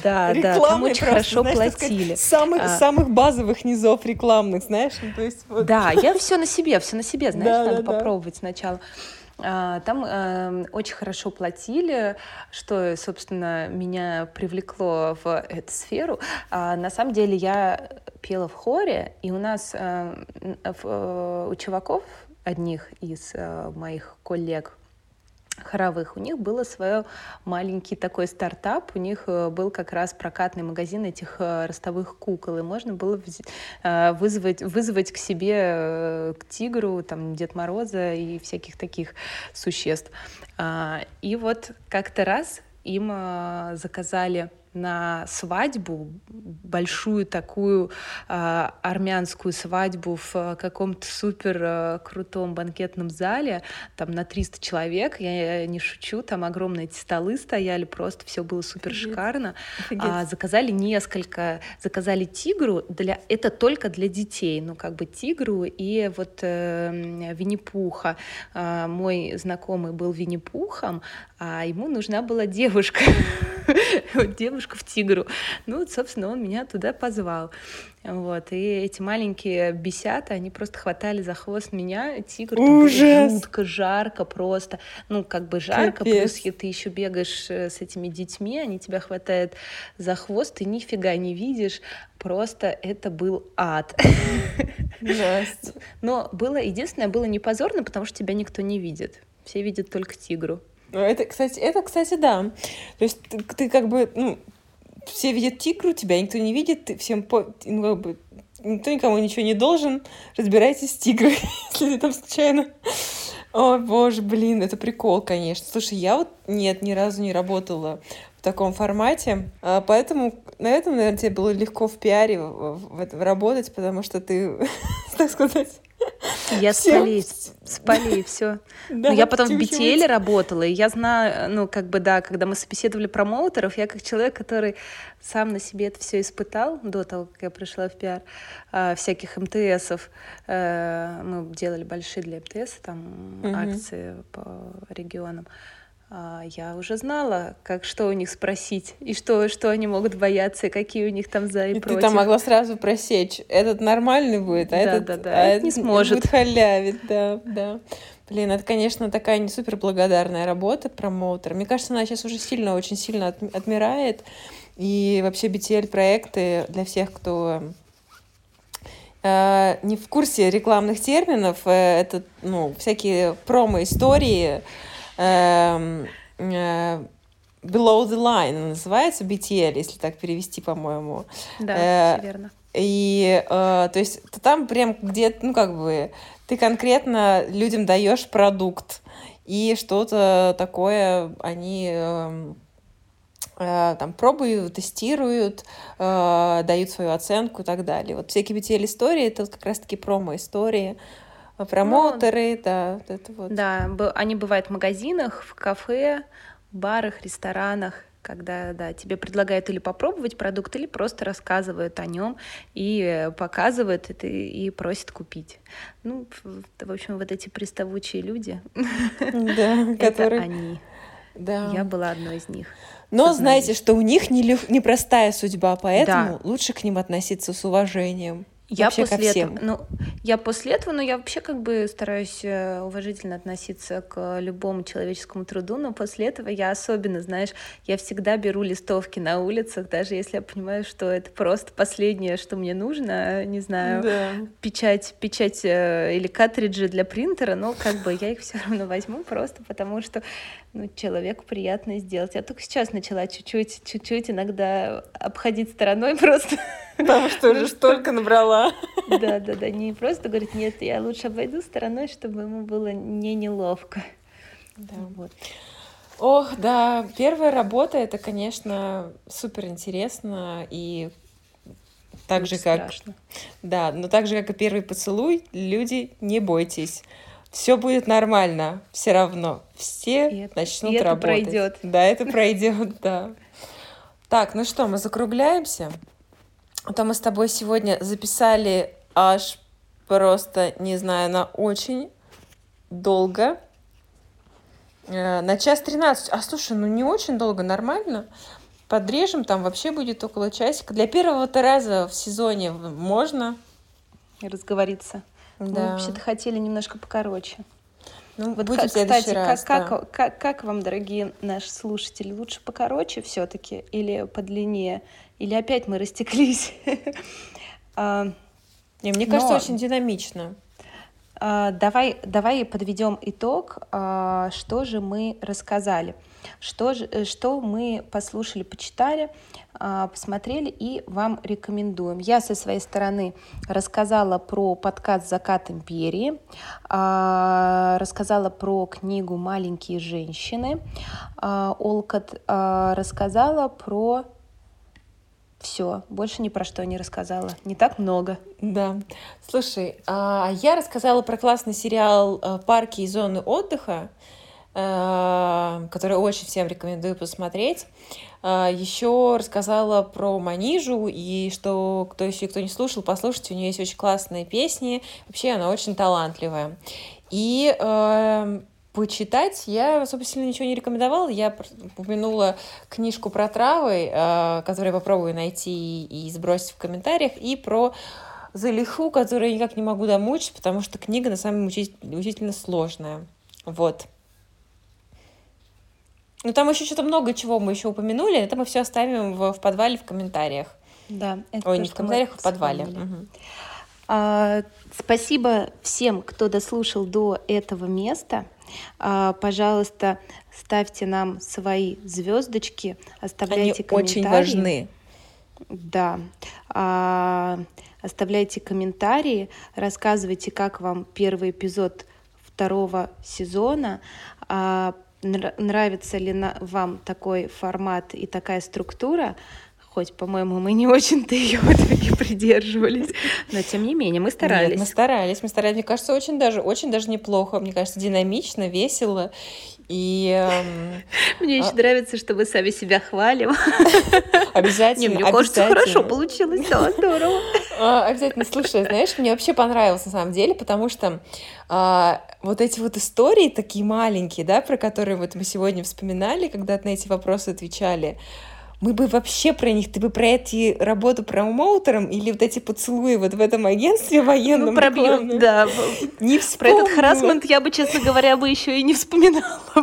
Да, да, там очень хорошо платили. самых, а... самых базовых низов рекламных, знаешь? Ну, то есть. Да, я все на себе, все на себе, знаешь, надо попробовать сначала. А, там э, очень хорошо платили, что, собственно, меня привлекло в эту сферу. А, на самом деле я пела в хоре, и у нас э, э, у чуваков одних из моих коллег хоровых. У них было свое маленький такой стартап. У них э, был как раз прокатный магазин этих э, ростовых кукол. И можно было э, вызвать, вызвать к себе к тигру, там, Дед Мороза и всяких таких существ. А, и вот как-то раз им заказали на свадьбу, большую такую э, армянскую свадьбу в э, каком-то супер э, крутом банкетном зале, там на 300 человек, я, я не шучу, там огромные эти столы стояли, просто все было супер шикарно. А, заказали несколько, заказали тигру, для, это только для детей, ну как бы тигру и вот э, Винни-Пуха. Э, мой знакомый был Винни-Пухом, а ему нужна была девушка, девушка в тигру. Ну, вот, собственно, он меня туда позвал. Вот, и эти маленькие бесята, они просто хватали за хвост меня, тигр, было жутко жарко просто, ну, как бы жарко, Капец. плюс ты еще бегаешь э, с этими детьми, они тебя хватают за хвост, ты нифига не видишь, просто это был ад. Но было, единственное, было не позорно, потому что тебя никто не видит, все видят только тигру. Это, кстати, это, кстати, да. То есть ты, ты как бы, ну, все видят тигру, тебя никто не видит, ты всем по... ну, как бы, никто никому ничего не должен, разбирайтесь с тигрой, если ты там случайно... Ой, боже, блин, это прикол, конечно. Слушай, я вот, нет, ни разу не работала в таком формате, а, поэтому на этом, наверное, тебе было легко в пиаре в, в, в работать, потому что ты, так сказать, я с полей, с полей, все. Да, ну, я потом в BTL работала, и я знаю, ну, как бы, да, когда мы собеседовали промоутеров, я как человек, который сам на себе это все испытал до того, как я пришла в пиар, э, всяких МТСов. Э, мы делали большие для МТС, там, угу. акции по регионам. А, я уже знала, как что у них спросить, и что, что они могут бояться, и какие у них там за и, и против. ты там могла сразу просечь, этот нормальный будет, а да, этот, да, да, а этот не сможет. Будет халявить, да, да. Блин, это, конечно, такая не супер благодарная работа промоутер. Мне кажется, она сейчас уже сильно, очень сильно отмирает. И вообще BTL-проекты для всех, кто э, не в курсе рекламных терминов, э, это ну, всякие промо-истории, Эм, э, Below the Line называется, BTL, если так перевести, по-моему. Да, э, верно. И, э, то есть, там прям где ну, как бы, ты конкретно людям даешь продукт, и что-то такое они э, э, там пробуют, тестируют, э, дают свою оценку и так далее. Вот всякие BTL-истории — это вот как раз-таки промо-истории, а промоутеры, ну, да, вот это вот. Да, они бывают в магазинах, в кафе, барах, ресторанах, когда да, тебе предлагают или попробовать продукт, или просто рассказывают о нем и показывают это и просят купить. Ну, в общем, вот эти приставучие люди, да, которые... они. Да. Я была одной из них. Но знаете, что у них непростая судьба, поэтому да. лучше к ним относиться с уважением. Я после этого, ну, я после этого, но я вообще как бы стараюсь э, уважительно относиться к любому человеческому труду, но после этого я особенно, знаешь, я всегда беру листовки на улицах, даже если я понимаю, что это просто последнее, что мне нужно, не знаю, да. печать, печать э, или картриджи для принтера, но как бы я их все равно возьму просто потому, что ну, человеку приятно сделать. Я только сейчас начала чуть-чуть, чуть-чуть иногда обходить стороной просто. Потому что уже столько набрала. Да, да, да. Не просто говорит, нет, я лучше обойду стороной, чтобы ему было не неловко. Да. Вот. Ох, да, первая работа это, конечно, супер интересно и так же как, страшно. да, но так же как и первый поцелуй, люди не бойтесь все будет нормально, все равно. Все и начнут и работать. Это пройдет. Да, это пройдет, да. Так, ну что, мы закругляемся. А то мы с тобой сегодня записали аж просто, не знаю, на очень долго. Э, на час 13. А слушай, ну не очень долго, нормально. Подрежем, там вообще будет около часика. Для первого-то раза в сезоне можно. Разговориться. Да. Мы вообще-то хотели немножко покороче. Ну, вот, будет кстати, раз, как, да. как, как, как вам, дорогие наши слушатели, лучше покороче все-таки или подлиннее? Или опять мы растеклись? А, мне кажется, очень динамично. А, давай, давай подведем итог, а, что же мы рассказали, что, же, э, что мы послушали, почитали, а, посмотрели и вам рекомендуем. Я со своей стороны рассказала про подкаст «Закат империи», рассказала про книгу «Маленькие женщины», Олкот рассказала про все, больше ни про что не рассказала. Не так много. Да. Слушай, а я рассказала про классный сериал э, «Парки и зоны отдыха», э, который очень всем рекомендую посмотреть. Э, Еще рассказала про Манижу, и что, кто еще кто не слушал, послушайте, у нее есть очень классные песни. Вообще она очень талантливая. И почитать я особо сильно ничего не рекомендовала. Я упомянула книжку про травы, э, которую я попробую найти и сбросить в комментариях, и про Залиху, которую я никак не могу домучить, потому что книга на самом деле удивительно сложная. Вот. Ну, там еще что-то много чего мы еще упомянули, это мы все оставим в, в подвале в комментариях. Да, это Ой, то, не в комментариях, а в подвале. Угу. А, спасибо всем, кто дослушал до этого места. А, пожалуйста, ставьте нам свои звездочки, оставляйте Они комментарии. очень важны. Да. А, оставляйте комментарии, рассказывайте, как вам первый эпизод второго сезона, а, нравится ли вам такой формат и такая структура, хоть, по-моему, мы не очень-то ее в итоге придерживались, но тем не менее мы старались. Нет, мы старались, мы старались. Мне кажется, очень даже, очень даже неплохо. Мне кажется, динамично, весело. И, эм, Мне а... еще нравится, что мы сами себя хвалим. Обязательно. Не, мне кажется, хорошо получилось, да, здорово. А, обязательно. Слушай, знаешь, мне вообще понравилось на самом деле, потому что а, вот эти вот истории такие маленькие, да, про которые вот мы сегодня вспоминали, когда на эти вопросы отвечали, мы бы вообще про них, ты бы про эти работу промоутером или вот эти поцелуи вот в этом агентстве военном ну, про, да, не вспомнила. Про этот харасмент я бы, честно говоря, бы еще и не вспоминала.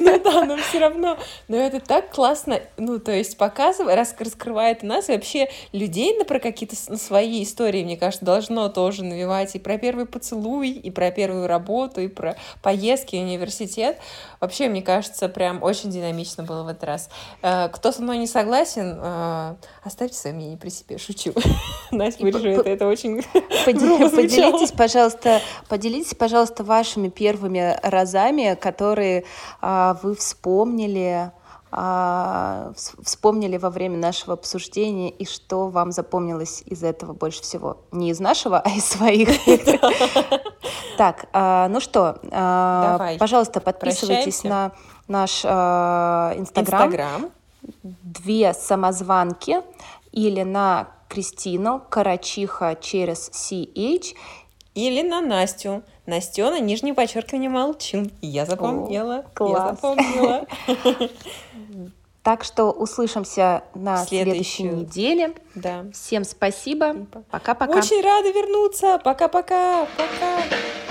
Ну да, но все равно. Но это так классно, ну то есть показывает, рас, раскрывает нас и вообще людей на про какие-то свои истории, мне кажется, должно тоже навевать и про первый поцелуй, и про первую работу, и про поездки в университет. Вообще, мне кажется, прям очень динамично было в этот раз. Э, кто со мной не согласен, э, оставьте свое мнение при себе. Шучу. Настя вырежу это, очень Поделитесь, пожалуйста, поделитесь, пожалуйста, вашими первыми разами, которые а, вы вспомнили, вспомнили во время нашего обсуждения и что вам запомнилось из этого больше всего? Не из нашего, а из своих. Так, а, ну что, пожалуйста, подписывайтесь на наш Инстаграм две самозванки или на Кристину Карачиха через CH или на Настю. Настена, нижнее подчеркивание, молчу. Я запомнила. О, класс. Я запомнила. Так что услышимся на следующей неделе. Да. Всем спасибо. Пока-пока. Очень рада вернуться. Пока-пока. Пока. -пока. Пока.